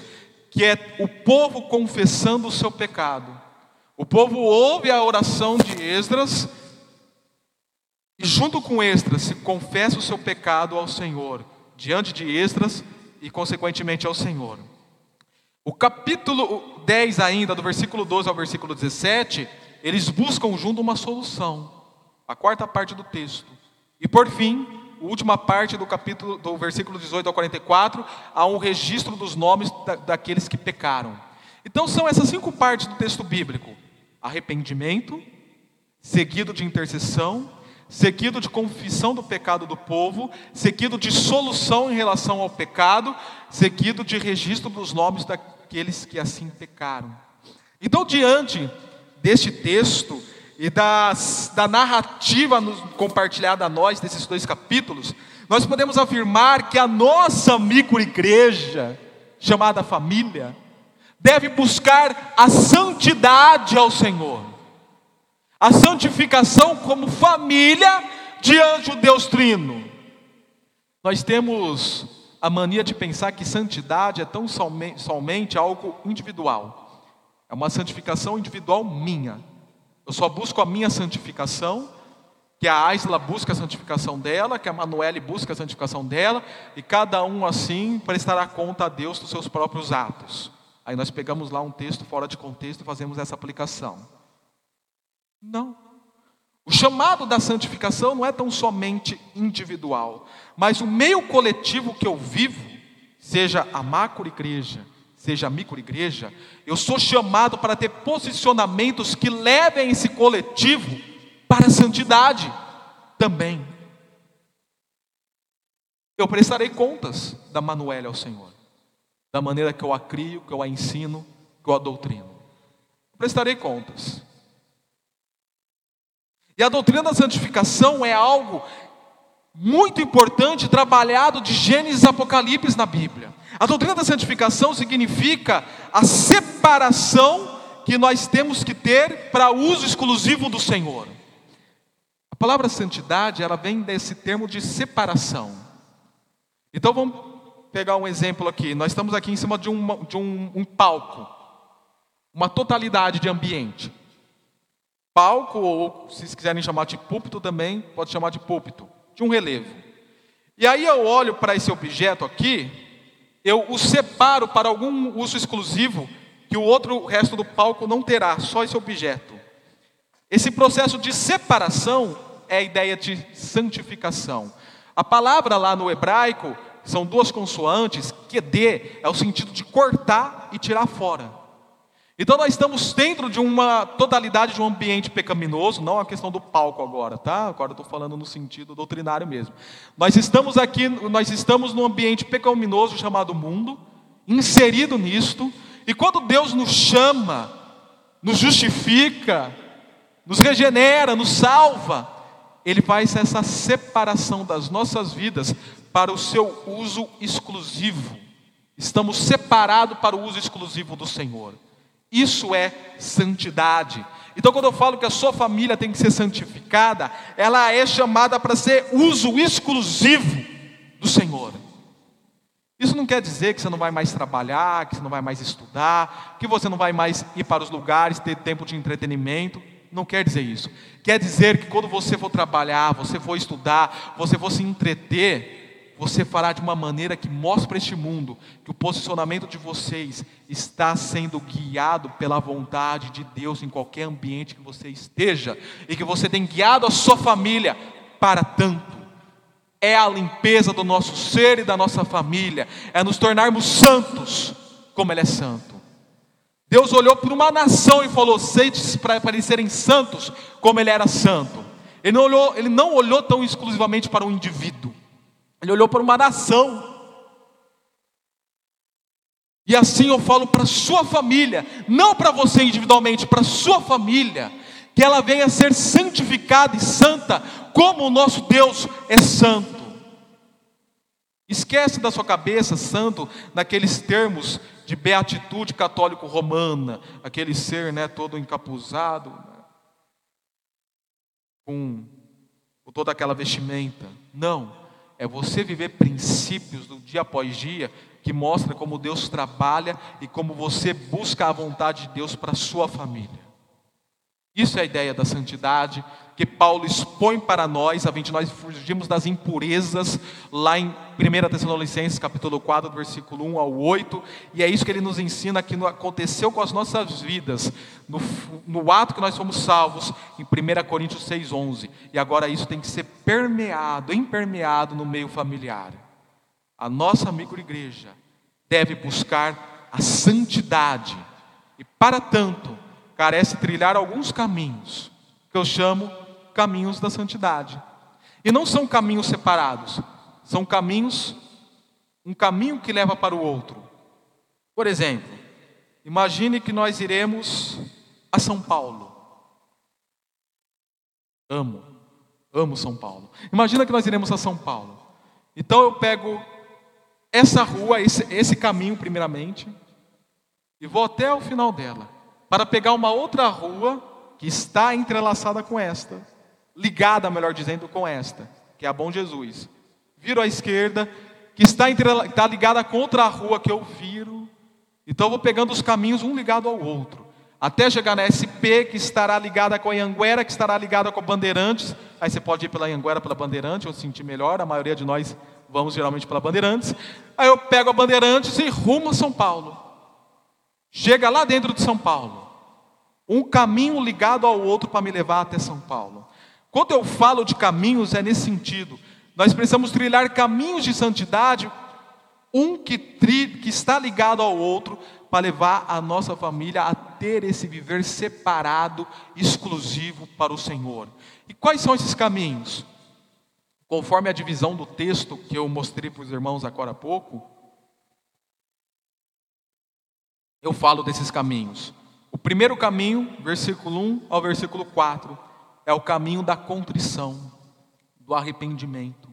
que é o povo confessando o seu pecado. O povo ouve a oração de Esdras e junto com Esdras se confessa o seu pecado ao Senhor, diante de Esdras e consequentemente ao Senhor. O capítulo 10 ainda, do versículo 12 ao versículo 17, eles buscam junto uma solução. A quarta parte do texto. E por fim, última parte do capítulo do versículo 18 ao 44, há um registro dos nomes da, daqueles que pecaram. Então são essas cinco partes do texto bíblico arrependimento, seguido de intercessão, seguido de confissão do pecado do povo, seguido de solução em relação ao pecado, seguido de registro dos nomes daqueles que assim pecaram. Então, diante deste texto e das, da narrativa compartilhada a nós desses dois capítulos, nós podemos afirmar que a nossa microigreja, chamada família, deve buscar a santidade ao Senhor, a santificação como família diante do Deus Trino. Nós temos a mania de pensar que santidade é tão somente, somente algo individual, é uma santificação individual minha. Eu só busco a minha santificação, que a Aisla busca a santificação dela, que a Manuele busca a santificação dela, e cada um assim prestará conta a Deus dos seus próprios atos. Aí nós pegamos lá um texto fora de contexto e fazemos essa aplicação. Não. O chamado da santificação não é tão somente individual, mas o meio coletivo que eu vivo, seja a macro igreja, seja a micro igreja, eu sou chamado para ter posicionamentos que levem esse coletivo para a santidade também. Eu prestarei contas da Manuela ao Senhor da maneira que eu a crio, que eu a ensino, que eu a doutrino. Prestarei contas. E a doutrina da santificação é algo muito importante trabalhado de Gênesis e Apocalipse na Bíblia. A doutrina da santificação significa a separação que nós temos que ter para uso exclusivo do Senhor. A palavra santidade, ela vem desse termo de separação. Então vamos pegar um exemplo aqui. Nós estamos aqui em cima de, um, de um, um palco, uma totalidade de ambiente. Palco, ou se quiserem chamar de púlpito também, pode chamar de púlpito, de um relevo. E aí eu olho para esse objeto aqui, eu o separo para algum uso exclusivo que o outro o resto do palco não terá, só esse objeto. Esse processo de separação é a ideia de santificação. A palavra lá no hebraico são duas consoantes, que d é o sentido de cortar e tirar fora. Então nós estamos dentro de uma totalidade de um ambiente pecaminoso, não a questão do palco agora, tá? Agora estou falando no sentido doutrinário mesmo. Nós estamos aqui, nós estamos num ambiente pecaminoso chamado mundo, inserido nisto, e quando Deus nos chama, nos justifica, nos regenera, nos salva, Ele faz essa separação das nossas vidas para o seu uso exclusivo. Estamos separados para o uso exclusivo do Senhor. Isso é santidade. Então, quando eu falo que a sua família tem que ser santificada, ela é chamada para ser uso exclusivo do Senhor. Isso não quer dizer que você não vai mais trabalhar, que você não vai mais estudar, que você não vai mais ir para os lugares, ter tempo de entretenimento. Não quer dizer isso. Quer dizer que quando você for trabalhar, você for estudar, você for se entreter, você fará de uma maneira que mostre para este mundo que o posicionamento de vocês está sendo guiado pela vontade de Deus em qualquer ambiente que você esteja e que você tem guiado a sua família para tanto. É a limpeza do nosso ser e da nossa família, é nos tornarmos santos como Ele é santo. Deus olhou para uma nação e falou: Seides para parecerem santos como Ele era santo. Ele não olhou, ele não olhou tão exclusivamente para um indivíduo. Ele olhou para uma nação. E assim eu falo para sua família, não para você individualmente, para sua família, que ela venha a ser santificada e santa, como o nosso Deus é santo. Esquece da sua cabeça, santo, naqueles termos de beatitude católico romana, aquele ser, né, todo encapuzado, com, com toda aquela vestimenta. Não é você viver princípios do dia após dia que mostra como Deus trabalha e como você busca a vontade de Deus para a sua família. Isso é a ideia da santidade que Paulo expõe para nós, a de nós fugirmos das impurezas, lá em 1 Tessalonicenses, capítulo 4, versículo 1 ao 8, e é isso que ele nos ensina que aconteceu com as nossas vidas, no, no ato que nós fomos salvos, em 1 Coríntios 6, 11, e agora isso tem que ser permeado, impermeado no meio familiar. A nossa microigreja deve buscar a santidade, e para tanto, carece trilhar alguns caminhos, que eu chamo caminhos da santidade. E não são caminhos separados, são caminhos, um caminho que leva para o outro. Por exemplo, imagine que nós iremos a São Paulo. Amo, amo São Paulo. Imagina que nós iremos a São Paulo. Então eu pego essa rua, esse, esse caminho, primeiramente, e vou até o final dela para pegar uma outra rua que está entrelaçada com esta, ligada, melhor dizendo, com esta, que é a Bom Jesus. Viro à esquerda, que está, está ligada com outra rua que eu viro. Então eu vou pegando os caminhos um ligado ao outro, até chegar na SP, que estará ligada com a Anguera, que estará ligada com a Bandeirantes. Aí você pode ir pela Anguera, pela Bandeirantes, eu sentir melhor, a maioria de nós vamos geralmente pela Bandeirantes. Aí eu pego a Bandeirantes e rumo a São Paulo. Chega lá dentro de São Paulo. Um caminho ligado ao outro para me levar até São Paulo. Quando eu falo de caminhos, é nesse sentido. Nós precisamos trilhar caminhos de santidade, um que, tri, que está ligado ao outro, para levar a nossa família a ter esse viver separado, exclusivo para o Senhor. E quais são esses caminhos? Conforme a divisão do texto que eu mostrei para os irmãos agora há pouco, eu falo desses caminhos. O primeiro caminho, versículo 1 ao versículo 4, é o caminho da contrição, do arrependimento,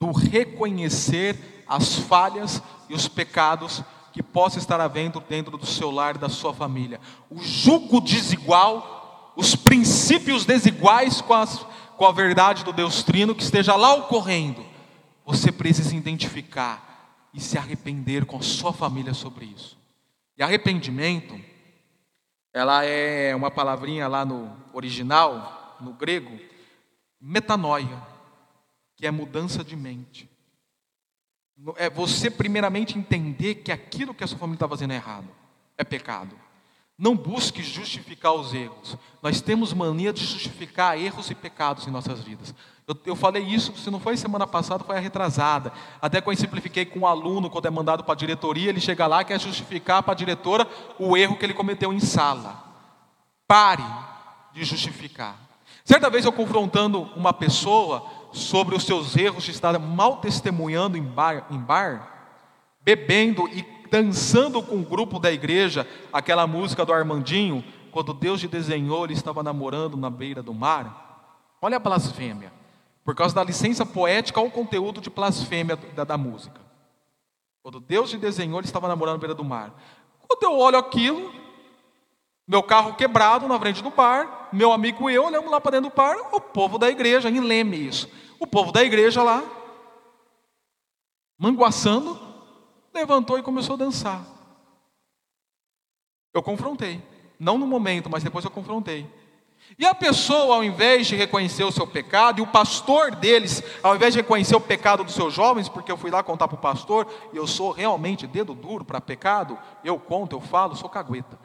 do reconhecer as falhas e os pecados que possa estar havendo dentro do seu lar da sua família. O jugo desigual, os princípios desiguais com, as, com a verdade do Deus Trino que esteja lá ocorrendo. Você precisa identificar e se arrepender com a sua família sobre isso. E arrependimento, ela é uma palavrinha lá no original, no grego, metanoia, que é mudança de mente. É você primeiramente entender que aquilo que a sua família está fazendo é errado, é pecado. Não busque justificar os erros. Nós temos mania de justificar erros e pecados em nossas vidas. Eu, eu falei isso, se não foi semana passada, foi a retrasada. Até quando eu simplifiquei com um aluno, quando é mandado para a diretoria, ele chega lá e quer justificar para a diretora o erro que ele cometeu em sala. Pare de justificar. Certa vez eu confrontando uma pessoa sobre os seus erros de estar mal testemunhando em bar, em bar bebendo e dançando com o grupo da igreja, aquela música do Armandinho, quando Deus te desenhou, ele estava namorando na beira do mar. Olha a blasfêmia. Por causa da licença poética, olha o conteúdo de blasfêmia da, da música. Quando Deus te desenhou, ele estava namorando na beira do mar. Quando eu olho aquilo, meu carro quebrado na frente do bar, meu amigo e eu olhamos lá para dentro do bar, o povo da igreja, em Leme isso. O povo da igreja lá, manguaçando, levantou e começou a dançar. Eu confrontei. Não no momento, mas depois eu confrontei. E a pessoa, ao invés de reconhecer o seu pecado, e o pastor deles, ao invés de reconhecer o pecado dos seus jovens, porque eu fui lá contar para o pastor, e eu sou realmente dedo duro para pecado, eu conto, eu falo, sou cagueta.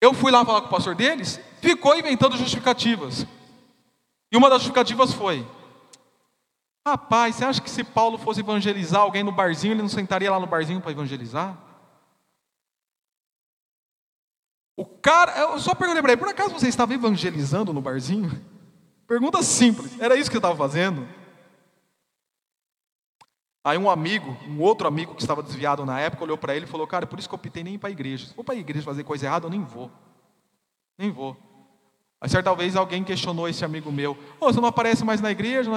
Eu fui lá falar com o pastor deles, ficou inventando justificativas. E uma das justificativas foi: Rapaz, você acha que se Paulo fosse evangelizar alguém no barzinho, ele não sentaria lá no barzinho para evangelizar? O cara, eu só perguntei para ele, por acaso você estava evangelizando no barzinho? Pergunta simples, era isso que eu estava fazendo? Aí um amigo, um outro amigo que estava desviado na época, olhou para ele e falou, cara, por isso que eu optei nem para a igreja. Se for para a igreja fazer coisa errada, eu nem vou. Nem vou. Aí certa vez alguém questionou esse amigo meu, oh, você não aparece mais na igreja?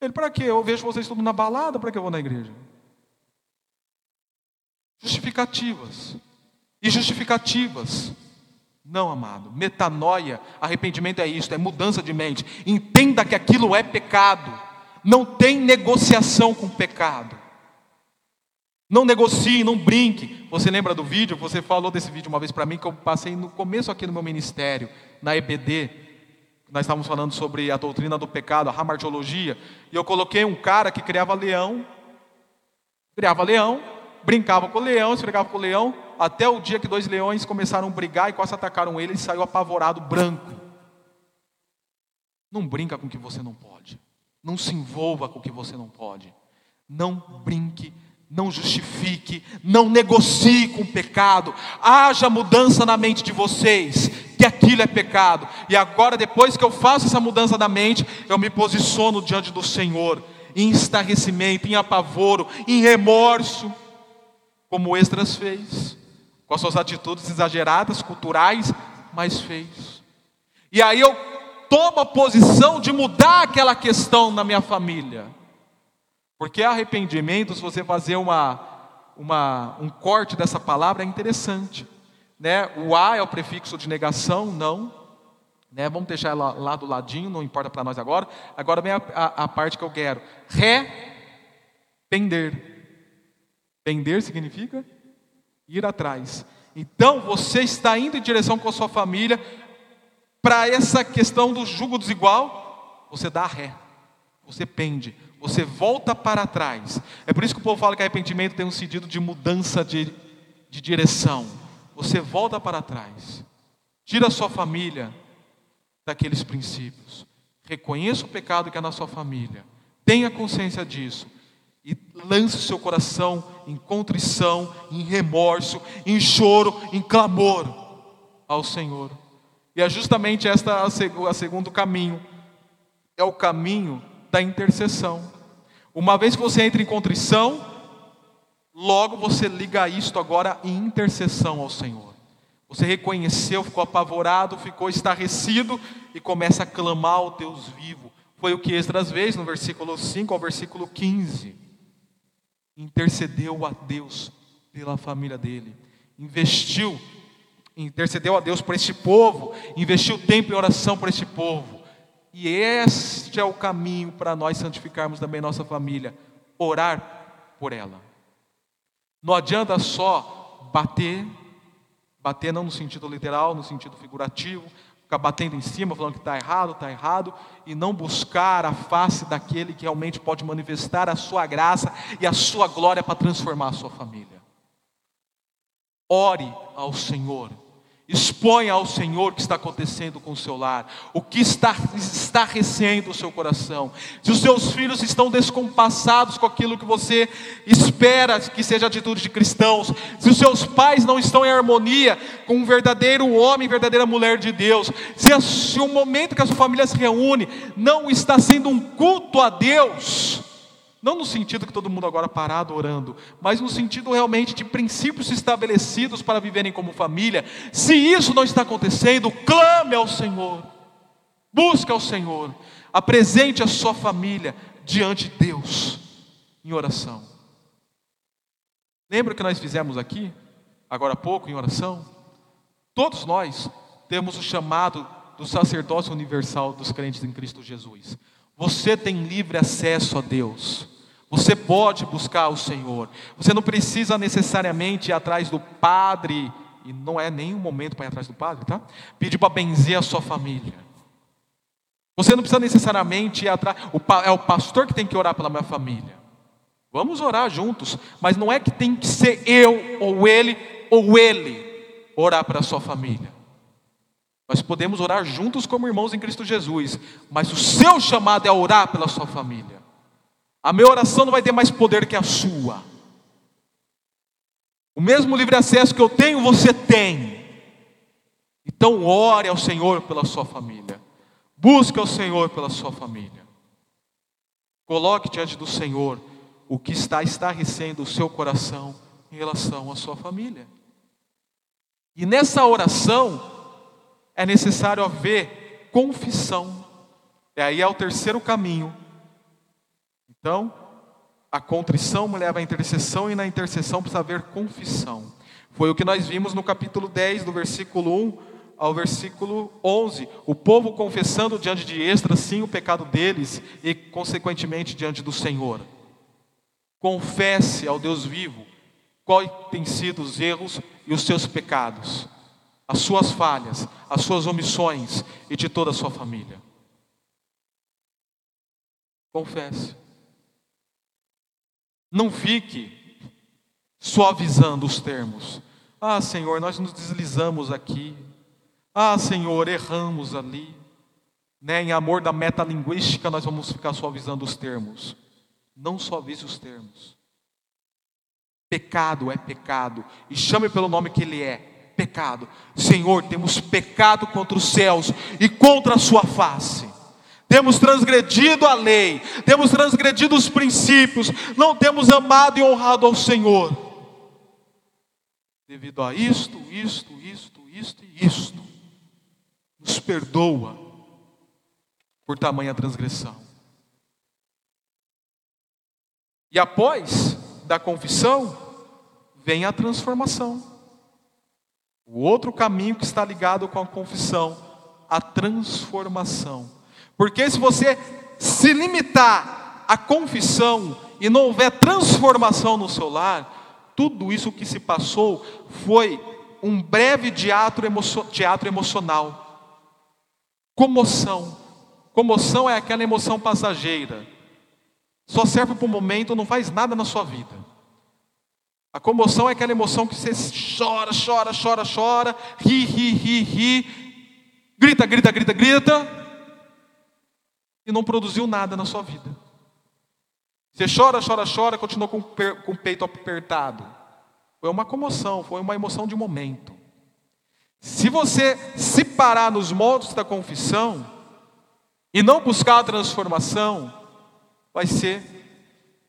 Ele, para quê? Eu vejo vocês tudo na balada, para que eu vou na igreja? Justificativas. E justificativas. Não, amado. Metanoia, arrependimento é isso, é mudança de mente. Entenda que aquilo é pecado. Não tem negociação com pecado. Não negocie, não brinque. Você lembra do vídeo? Você falou desse vídeo uma vez para mim que eu passei no começo aqui no meu ministério, na EBD nós estávamos falando sobre a doutrina do pecado, a hamartiologia, e eu coloquei um cara que criava leão, criava leão, brincava com o leão, esfregava com o leão, até o dia que dois leões começaram a brigar e quase atacaram ele, ele saiu apavorado, branco. Não brinca com o que você não pode. Não se envolva com o que você não pode. Não brinque, não justifique, não negocie com o pecado. Haja mudança na mente de vocês que aquilo é pecado. E agora, depois que eu faço essa mudança da mente, eu me posiciono diante do Senhor, em estarrecimento, em apavoro, em remorso, como Estras fez, com as suas atitudes exageradas, culturais, mas fez. E aí eu tomo a posição de mudar aquela questão na minha família. Porque arrependimento, se você fazer uma, uma, um corte dessa palavra, é interessante. Né? O A é o prefixo de negação, não. Né? Vamos deixar ela lá do ladinho, não importa para nós agora. Agora vem a, a, a, parte que eu quero. Repender. Pender significa ir atrás. Então você está indo em direção com a sua família para essa questão do jugo desigual, você dá ré, você pende, você volta para trás. É por isso que o povo fala que arrependimento tem um sentido de mudança de, de direção você volta para trás. Tira a sua família daqueles princípios. Reconheça o pecado que é na sua família. Tenha consciência disso. E lance o seu coração em contrição, em remorso, em choro, em clamor ao Senhor. E é justamente esta a segundo caminho. É o caminho da intercessão. Uma vez que você entra em contrição, Logo você liga isto agora em intercessão ao Senhor. Você reconheceu, ficou apavorado, ficou estarrecido e começa a clamar ao Deus vivo. Foi o que Esdras fez no versículo 5 ao versículo 15. Intercedeu a Deus pela família dele, investiu, intercedeu a Deus por este povo, investiu tempo em oração por este povo. E este é o caminho para nós santificarmos também nossa família, orar por ela. Não adianta só bater, bater não no sentido literal, no sentido figurativo, ficar batendo em cima, falando que está errado, está errado, e não buscar a face daquele que realmente pode manifestar a sua graça e a sua glória para transformar a sua família. Ore ao Senhor Exponha ao Senhor o que está acontecendo com o seu lar, o que está estarrecendo o seu coração. Se os seus filhos estão descompassados com aquilo que você espera que seja atitude de cristãos, se os seus pais não estão em harmonia com um verdadeiro homem, verdadeira mulher de Deus, se, o momento que a sua família se reúne não está sendo um culto a Deus, não no sentido que todo mundo agora parado orando, mas no sentido realmente de princípios estabelecidos para viverem como família. Se isso não está acontecendo, clame ao Senhor. Busque ao Senhor. Apresente a sua família diante de Deus em oração. Lembra que nós fizemos aqui, agora há pouco, em oração? Todos nós temos o chamado do sacerdócio universal dos crentes em Cristo Jesus. Você tem livre acesso a Deus. Você pode buscar o Senhor. Você não precisa necessariamente ir atrás do padre, e não é o momento para ir atrás do padre, tá? Pedir para benzer a sua família. Você não precisa necessariamente ir atrás, é o pastor que tem que orar pela minha família. Vamos orar juntos, mas não é que tem que ser eu, ou ele, ou ele orar para a sua família. Nós podemos orar juntos como irmãos em Cristo Jesus, mas o seu chamado é orar pela sua família. A minha oração não vai ter mais poder que a sua. O mesmo livre acesso que eu tenho, você tem. Então ore ao Senhor pela sua família. Busque ao Senhor pela sua família. Coloque diante do Senhor o que está estarrecendo o seu coração em relação à sua família. E nessa oração, é necessário haver confissão. E aí é o terceiro caminho. Então, a contrição me leva à intercessão e na intercessão precisa haver confissão. Foi o que nós vimos no capítulo 10, do versículo 1 ao versículo 11. O povo confessando diante de Esdras, sim, o pecado deles e, consequentemente, diante do Senhor. Confesse ao Deus vivo quais têm sido os erros e os seus pecados as suas falhas, as suas omissões e de toda a sua família. Confesse. Não fique suavizando os termos. Ah, Senhor, nós nos deslizamos aqui. Ah, Senhor, erramos ali. Né? Em amor da metalinguística, nós vamos ficar suavizando os termos. Não suavize os termos. Pecado é pecado. E chame pelo nome que ele é pecado. Senhor, temos pecado contra os céus e contra a Sua face. Temos transgredido a lei, temos transgredido os princípios, não temos amado e honrado ao Senhor. Devido a isto, isto, isto, isto e isto, nos perdoa por tamanha transgressão. E após da confissão, vem a transformação. O outro caminho que está ligado com a confissão, a transformação. Porque se você se limitar à confissão e não houver transformação no seu lar, tudo isso que se passou foi um breve teatro, emo teatro emocional. Comoção. Comoção é aquela emoção passageira. Só serve para o momento, não faz nada na sua vida. A comoção é aquela emoção que você chora, chora, chora, chora, ri, ri, ri, ri, grita, grita, grita, grita, e não produziu nada na sua vida. Você chora, chora, chora, continua com, com o peito apertado. Foi uma comoção, foi uma emoção de momento. Se você se parar nos modos da confissão e não buscar a transformação, vai ser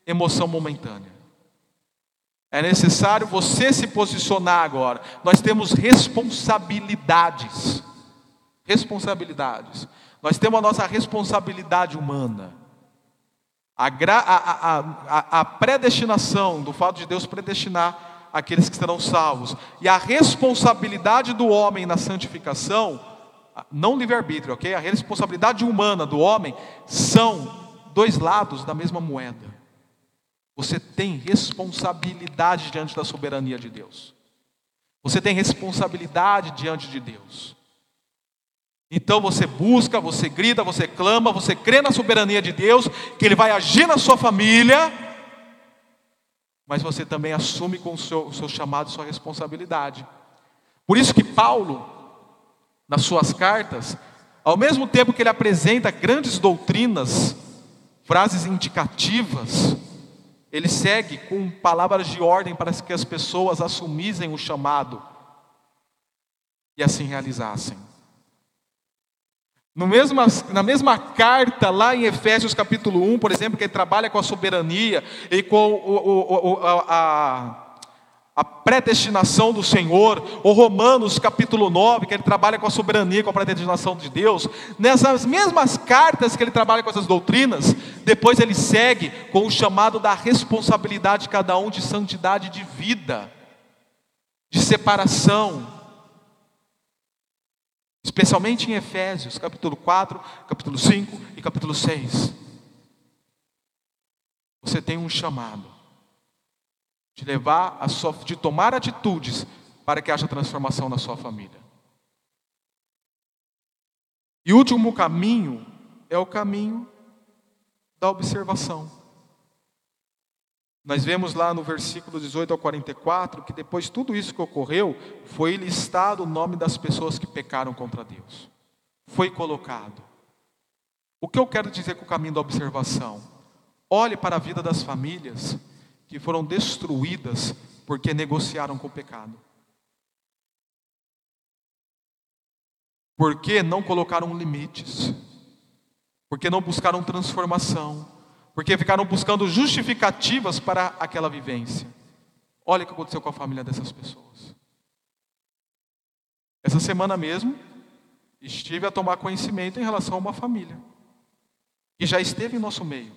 emoção momentânea. É necessário você se posicionar agora. Nós temos responsabilidades. Responsabilidades. Nós temos a nossa responsabilidade humana. A, a, a, a, predestinação, do fato de Deus predestinar aqueles que serão salvos, e a responsabilidade do homem na santificação, não livre-arbítrio, ok? A responsabilidade humana do homem são dois lados da mesma moeda. Você tem responsabilidade diante da soberania de Deus. Você tem responsabilidade diante de Deus. Então você busca, você grita, você clama, você crê na soberania de Deus, que Ele vai agir na sua família, mas você também assume com o seu, o seu chamado, sua responsabilidade. Por isso que Paulo, nas suas cartas, ao mesmo tempo que ele apresenta grandes doutrinas, frases indicativas, ele segue com palavras de ordem para que as pessoas assumissem o chamado e assim realizassem. No mesma, na mesma carta, lá em Efésios capítulo 1, por exemplo, que ele trabalha com a soberania e com o, o, a, a predestinação do Senhor, ou Romanos capítulo 9, que ele trabalha com a soberania, com a predestinação de Deus, nessas mesmas cartas que ele trabalha com essas doutrinas, depois ele segue com o chamado da responsabilidade de cada um de santidade de vida, de separação, especialmente em Efésios, capítulo 4, capítulo 5 e capítulo 6. Você tem um chamado de levar a sua, de tomar atitudes para que haja transformação na sua família. E o último caminho é o caminho da observação. Nós vemos lá no versículo 18 ao 44 que depois de tudo isso que ocorreu, foi listado o nome das pessoas que pecaram contra Deus. Foi colocado. O que eu quero dizer com o caminho da observação? Olhe para a vida das famílias que foram destruídas porque negociaram com o pecado. Porque não colocaram limites, porque não buscaram transformação, porque ficaram buscando justificativas para aquela vivência. Olha o que aconteceu com a família dessas pessoas. Essa semana mesmo, estive a tomar conhecimento em relação a uma família, que já esteve em nosso meio.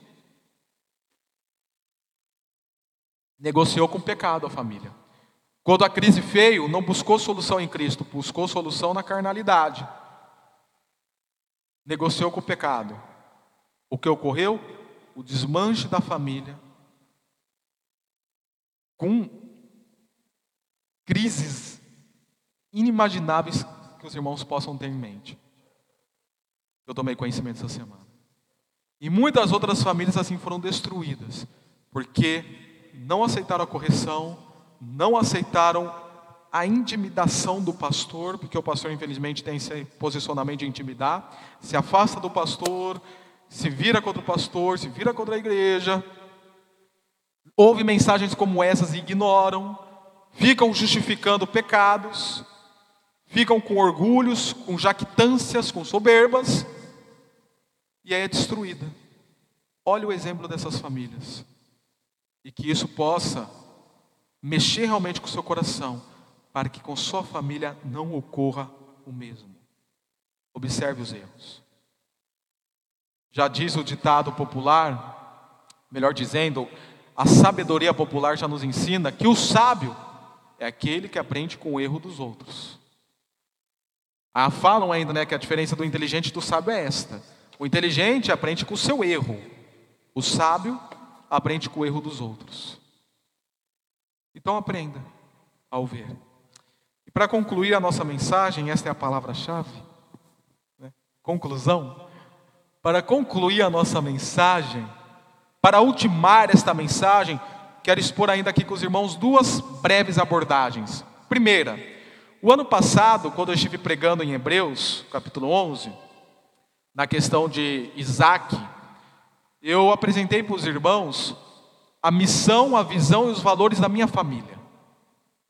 Negociou com o pecado a família. Quando a crise veio, não buscou solução em Cristo, buscou solução na carnalidade. Negociou com o pecado. O que ocorreu? O desmanche da família. Com crises inimagináveis que os irmãos possam ter em mente. Eu tomei conhecimento essa semana. E muitas outras famílias assim foram destruídas, porque não aceitaram a correção, não aceitaram a intimidação do pastor, porque o pastor, infelizmente, tem esse posicionamento de intimidar, se afasta do pastor, se vira contra o pastor, se vira contra a igreja. Ouve mensagens como essas e ignoram, ficam justificando pecados, ficam com orgulhos, com jactâncias, com soberbas, e aí é destruída. Olha o exemplo dessas famílias. E que isso possa mexer realmente com o seu coração, para que com sua família não ocorra o mesmo. Observe os erros. Já diz o ditado popular, melhor dizendo, a sabedoria popular já nos ensina que o sábio é aquele que aprende com o erro dos outros. Ah, falam ainda né, que a diferença do inteligente e do sábio é esta: o inteligente aprende com o seu erro, o sábio aprende com o erro dos outros. Então aprenda ao ver. E para concluir a nossa mensagem, esta é a palavra-chave. Né? Conclusão. Para concluir a nossa mensagem, para ultimar esta mensagem, quero expor ainda aqui com os irmãos duas breves abordagens. Primeira, o ano passado, quando eu estive pregando em Hebreus, capítulo 11, na questão de Isaac, eu apresentei para os irmãos a missão, a visão e os valores da minha família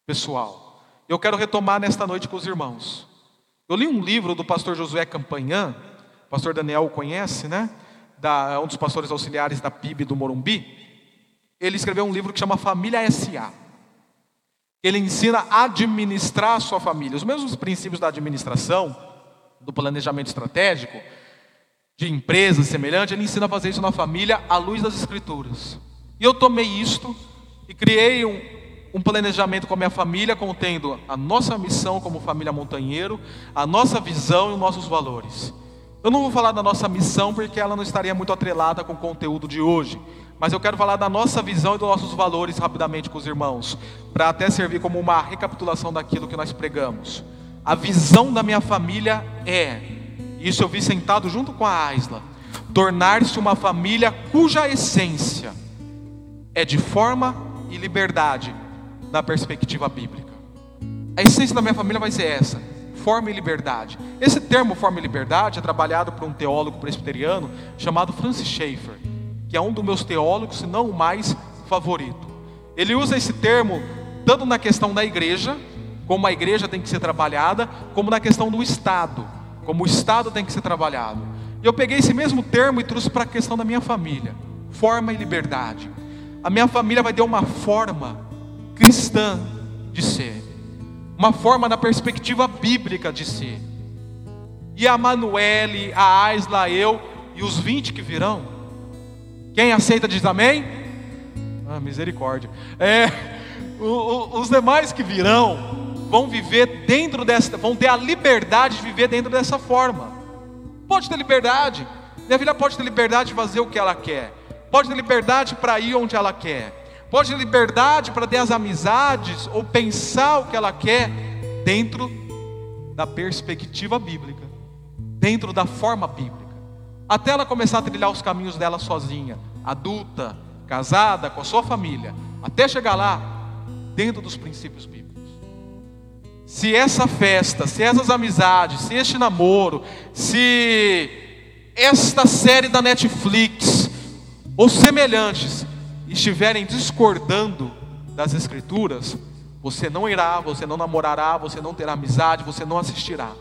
pessoal. Eu quero retomar nesta noite com os irmãos. Eu li um livro do pastor Josué Campanhã, pastor Daniel o conhece, né? Da, um dos pastores auxiliares da PIB do Morumbi. Ele escreveu um livro que chama Família SA. Ele ensina a administrar a sua família. Os mesmos princípios da administração, do planejamento estratégico, de empresas semelhante, ele ensina a fazer isso na família à luz das escrituras. E eu tomei isto e criei um, um planejamento com a minha família, contendo a nossa missão como família montanheiro, a nossa visão e os nossos valores. Eu não vou falar da nossa missão porque ela não estaria muito atrelada com o conteúdo de hoje, mas eu quero falar da nossa visão e dos nossos valores rapidamente com os irmãos, para até servir como uma recapitulação daquilo que nós pregamos. A visão da minha família é, isso eu vi sentado junto com a Aisla, tornar-se uma família cuja essência é de forma e liberdade na perspectiva bíblica. A essência da minha família vai ser essa: forma e liberdade. Esse termo forma e liberdade é trabalhado por um teólogo presbiteriano chamado Francis Schaeffer, que é um dos meus teólogos, se não o mais favorito. Ele usa esse termo tanto na questão da igreja, como a igreja tem que ser trabalhada, como na questão do Estado, como o Estado tem que ser trabalhado. E eu peguei esse mesmo termo e trouxe para a questão da minha família: forma e liberdade. A minha família vai ter uma forma cristã de ser, uma forma na perspectiva bíblica de ser. E a Manuele, a Aisla, eu e os 20 que virão, quem aceita diz amém? Ah, misericórdia. É, o, o, os demais que virão vão viver dentro dessa, vão ter a liberdade de viver dentro dessa forma. Pode ter liberdade. Minha filha pode ter liberdade de fazer o que ela quer. Pode ter liberdade para ir onde ela quer pode ter liberdade para ter as amizades ou pensar o que ela quer dentro da perspectiva bíblica, dentro da forma bíblica. Até ela começar a trilhar os caminhos dela sozinha, adulta, casada, com a sua família, até chegar lá, dentro dos princípios bíblicos. Se essa festa, se essas amizades, se este namoro, se esta série da Netflix ou semelhantes estiverem discordando das Escrituras, você não irá, você não namorará, você não terá amizade, você não assistirá.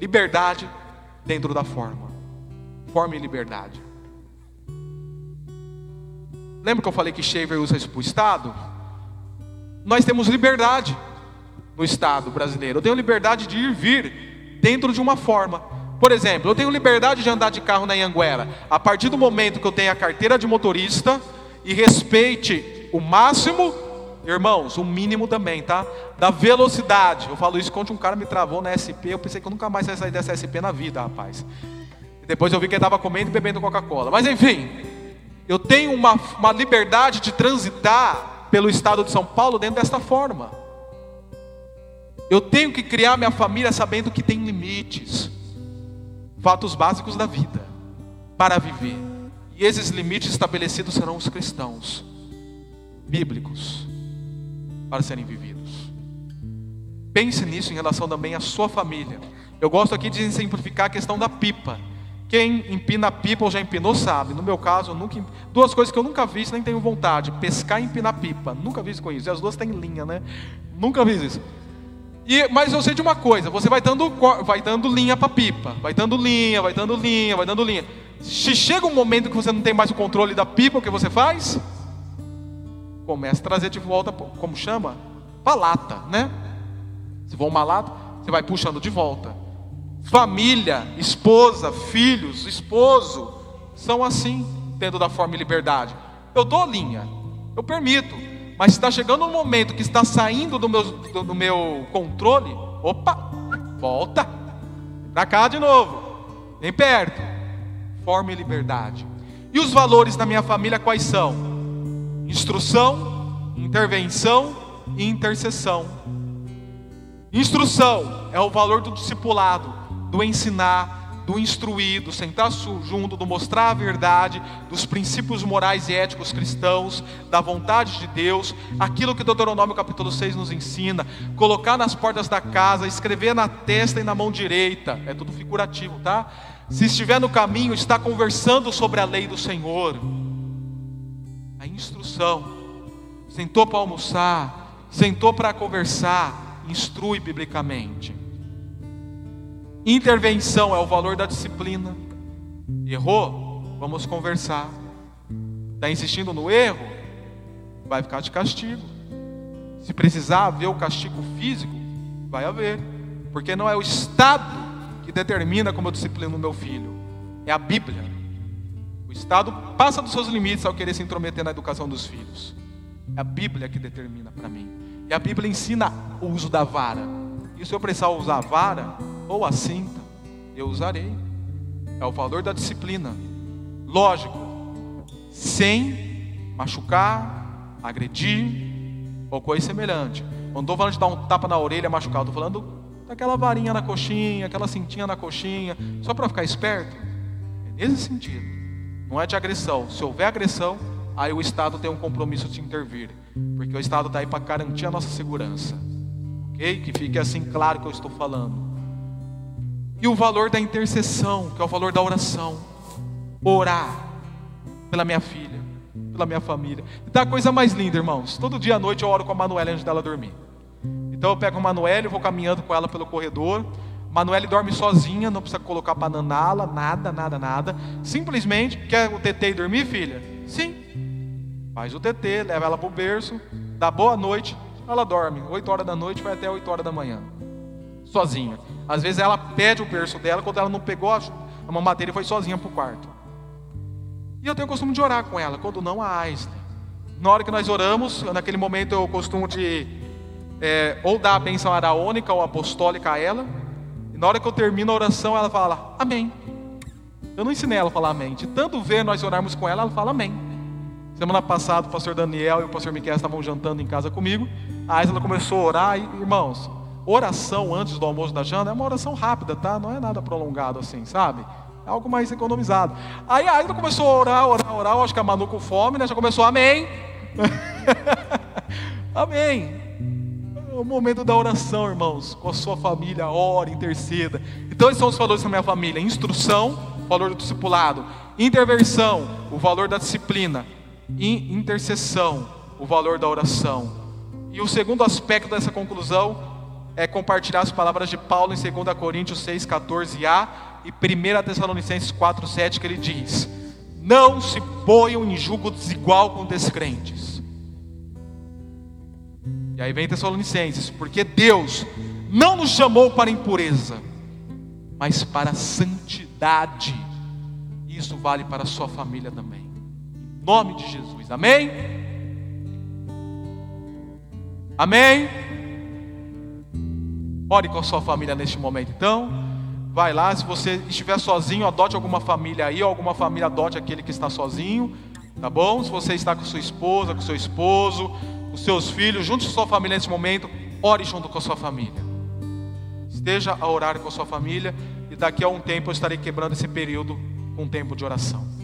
Liberdade dentro da forma. Forma e liberdade. Lembra que eu falei que Shaver usa isso para o Estado? Nós temos liberdade no Estado brasileiro. Eu tenho liberdade de ir vir dentro de uma forma. Por exemplo, eu tenho liberdade de andar de carro na Anguera. A partir do momento que eu tenho a carteira de motorista e respeite o máximo, irmãos, o mínimo também, tá? Da velocidade. Eu falo isso quando um cara me travou na SP. Eu pensei que eu nunca mais ia sair dessa SP na vida, rapaz. E depois eu vi que ele estava comendo e bebendo Coca-Cola. Mas enfim, eu tenho uma, uma liberdade de transitar pelo estado de São Paulo dentro desta forma. Eu tenho que criar minha família sabendo que tem limites fatos básicos da vida para viver. E esses limites estabelecidos serão os cristãos bíblicos para serem vividos. Pense nisso em relação também à sua família. Eu gosto aqui de simplificar a questão da pipa. Quem empina pipa ou já empinou sabe. No meu caso, nunca duas coisas que eu nunca fiz, nem tenho vontade: pescar e empinar pipa. Nunca fiz com isso. E as duas têm linha, né? Nunca fiz isso. E, mas eu sei de uma coisa, você vai dando, vai dando linha para pipa, vai dando linha, vai dando linha, vai dando linha. Se chega um momento que você não tem mais o controle da pipa, o que você faz? Começa a trazer de volta, como chama? Para lata, né? Se for uma lata, você vai puxando de volta. Família, esposa, filhos, esposo, são assim, tendo da forma e liberdade. Eu dou linha, eu permito. Mas está chegando um momento que está saindo do meu, do, do meu controle, opa, volta, para cá de novo, vem perto, forma e liberdade. E os valores da minha família quais são? Instrução, intervenção e intercessão. Instrução é o valor do discipulado, do ensinar, do instruir, do sentar junto, do mostrar a verdade, dos princípios morais e éticos cristãos, da vontade de Deus, aquilo que Deuteronômio capítulo 6 nos ensina, colocar nas portas da casa, escrever na testa e na mão direita, é tudo figurativo, tá? Se estiver no caminho, está conversando sobre a lei do Senhor. A instrução. Sentou para almoçar, sentou para conversar, instrui biblicamente. Intervenção é o valor da disciplina. Errou? Vamos conversar. Está insistindo no erro? Vai ficar de castigo. Se precisar haver o castigo físico, vai haver. Porque não é o Estado que determina como eu disciplino o meu filho, é a Bíblia. O Estado passa dos seus limites ao querer se intrometer na educação dos filhos. É a Bíblia que determina para mim. E a Bíblia ensina o uso da vara. E se eu precisar usar a vara ou a cinta, eu usarei. É o valor da disciplina. Lógico, sem machucar, agredir ou coisa semelhante. Não estou falando de dar um tapa na orelha machucar, estou falando daquela varinha na coxinha, aquela cintinha na coxinha, só para ficar esperto. É nesse sentido. Não é de agressão. Se houver agressão, aí o Estado tem um compromisso de intervir. Porque o Estado está aí para garantir a nossa segurança. Ok? Que fique assim claro que eu estou falando. E o valor da intercessão, que é o valor da oração. Orar pela minha filha, pela minha família. E tá a coisa mais linda, irmãos. Todo dia à noite eu oro com a Manuela antes dela dormir. Então eu pego a Manuela e vou caminhando com ela pelo corredor. Manuela dorme sozinha, não precisa colocar bananala, nada, nada, nada. Simplesmente, quer o TT e dormir, filha? Sim. Faz o TT, leva ela para o berço, dá boa noite, ela dorme. 8 horas da noite vai até 8 horas da manhã. Sozinha. Às vezes ela pede o berço dela, quando ela não pegou a mamadeira e foi sozinha para o quarto. E eu tenho o costume de orar com ela, quando não a Aisla. Na hora que nós oramos, naquele momento eu costumo de é, ou dar a bênção araônica ou apostólica a ela. E na hora que eu termino a oração, ela fala amém. Eu não ensinei ela a falar amém. De tanto ver nós orarmos com ela, ela fala amém. Semana passada, o pastor Daniel e o pastor Miquel estavam jantando em casa comigo. A Isla começou a orar, e, irmãos, oração antes do almoço da janta é uma oração rápida, tá? Não é nada prolongado assim, sabe? É algo mais economizado. Aí a Isla começou a orar, orar, orar. Eu acho que a Manu com fome, né? Já começou, amém. amém o momento da oração, irmãos, com a sua família, ore, interceda. Então, esses são os valores da minha família: instrução, valor do discipulado, intervenção, o valor da disciplina, intercessão, o valor da oração. E o segundo aspecto dessa conclusão é compartilhar as palavras de Paulo em 2 Coríntios 6, 14a e 1 Tessalonicenses 4, 7, que ele diz: Não se ponham em julgo desigual com descrentes e aí vem Tessalonicenses, porque Deus não nos chamou para impureza, mas para santidade. Isso vale para a sua família também. Em nome de Jesus. Amém? Amém? Ore com a sua família neste momento. Então, vai lá. Se você estiver sozinho, adote alguma família aí, alguma família adote aquele que está sozinho. Tá bom? Se você está com sua esposa, com seu esposo, os seus filhos, junte com sua família nesse momento, ore junto com a sua família. Esteja a orar com a sua família, e daqui a um tempo eu estarei quebrando esse período com um tempo de oração.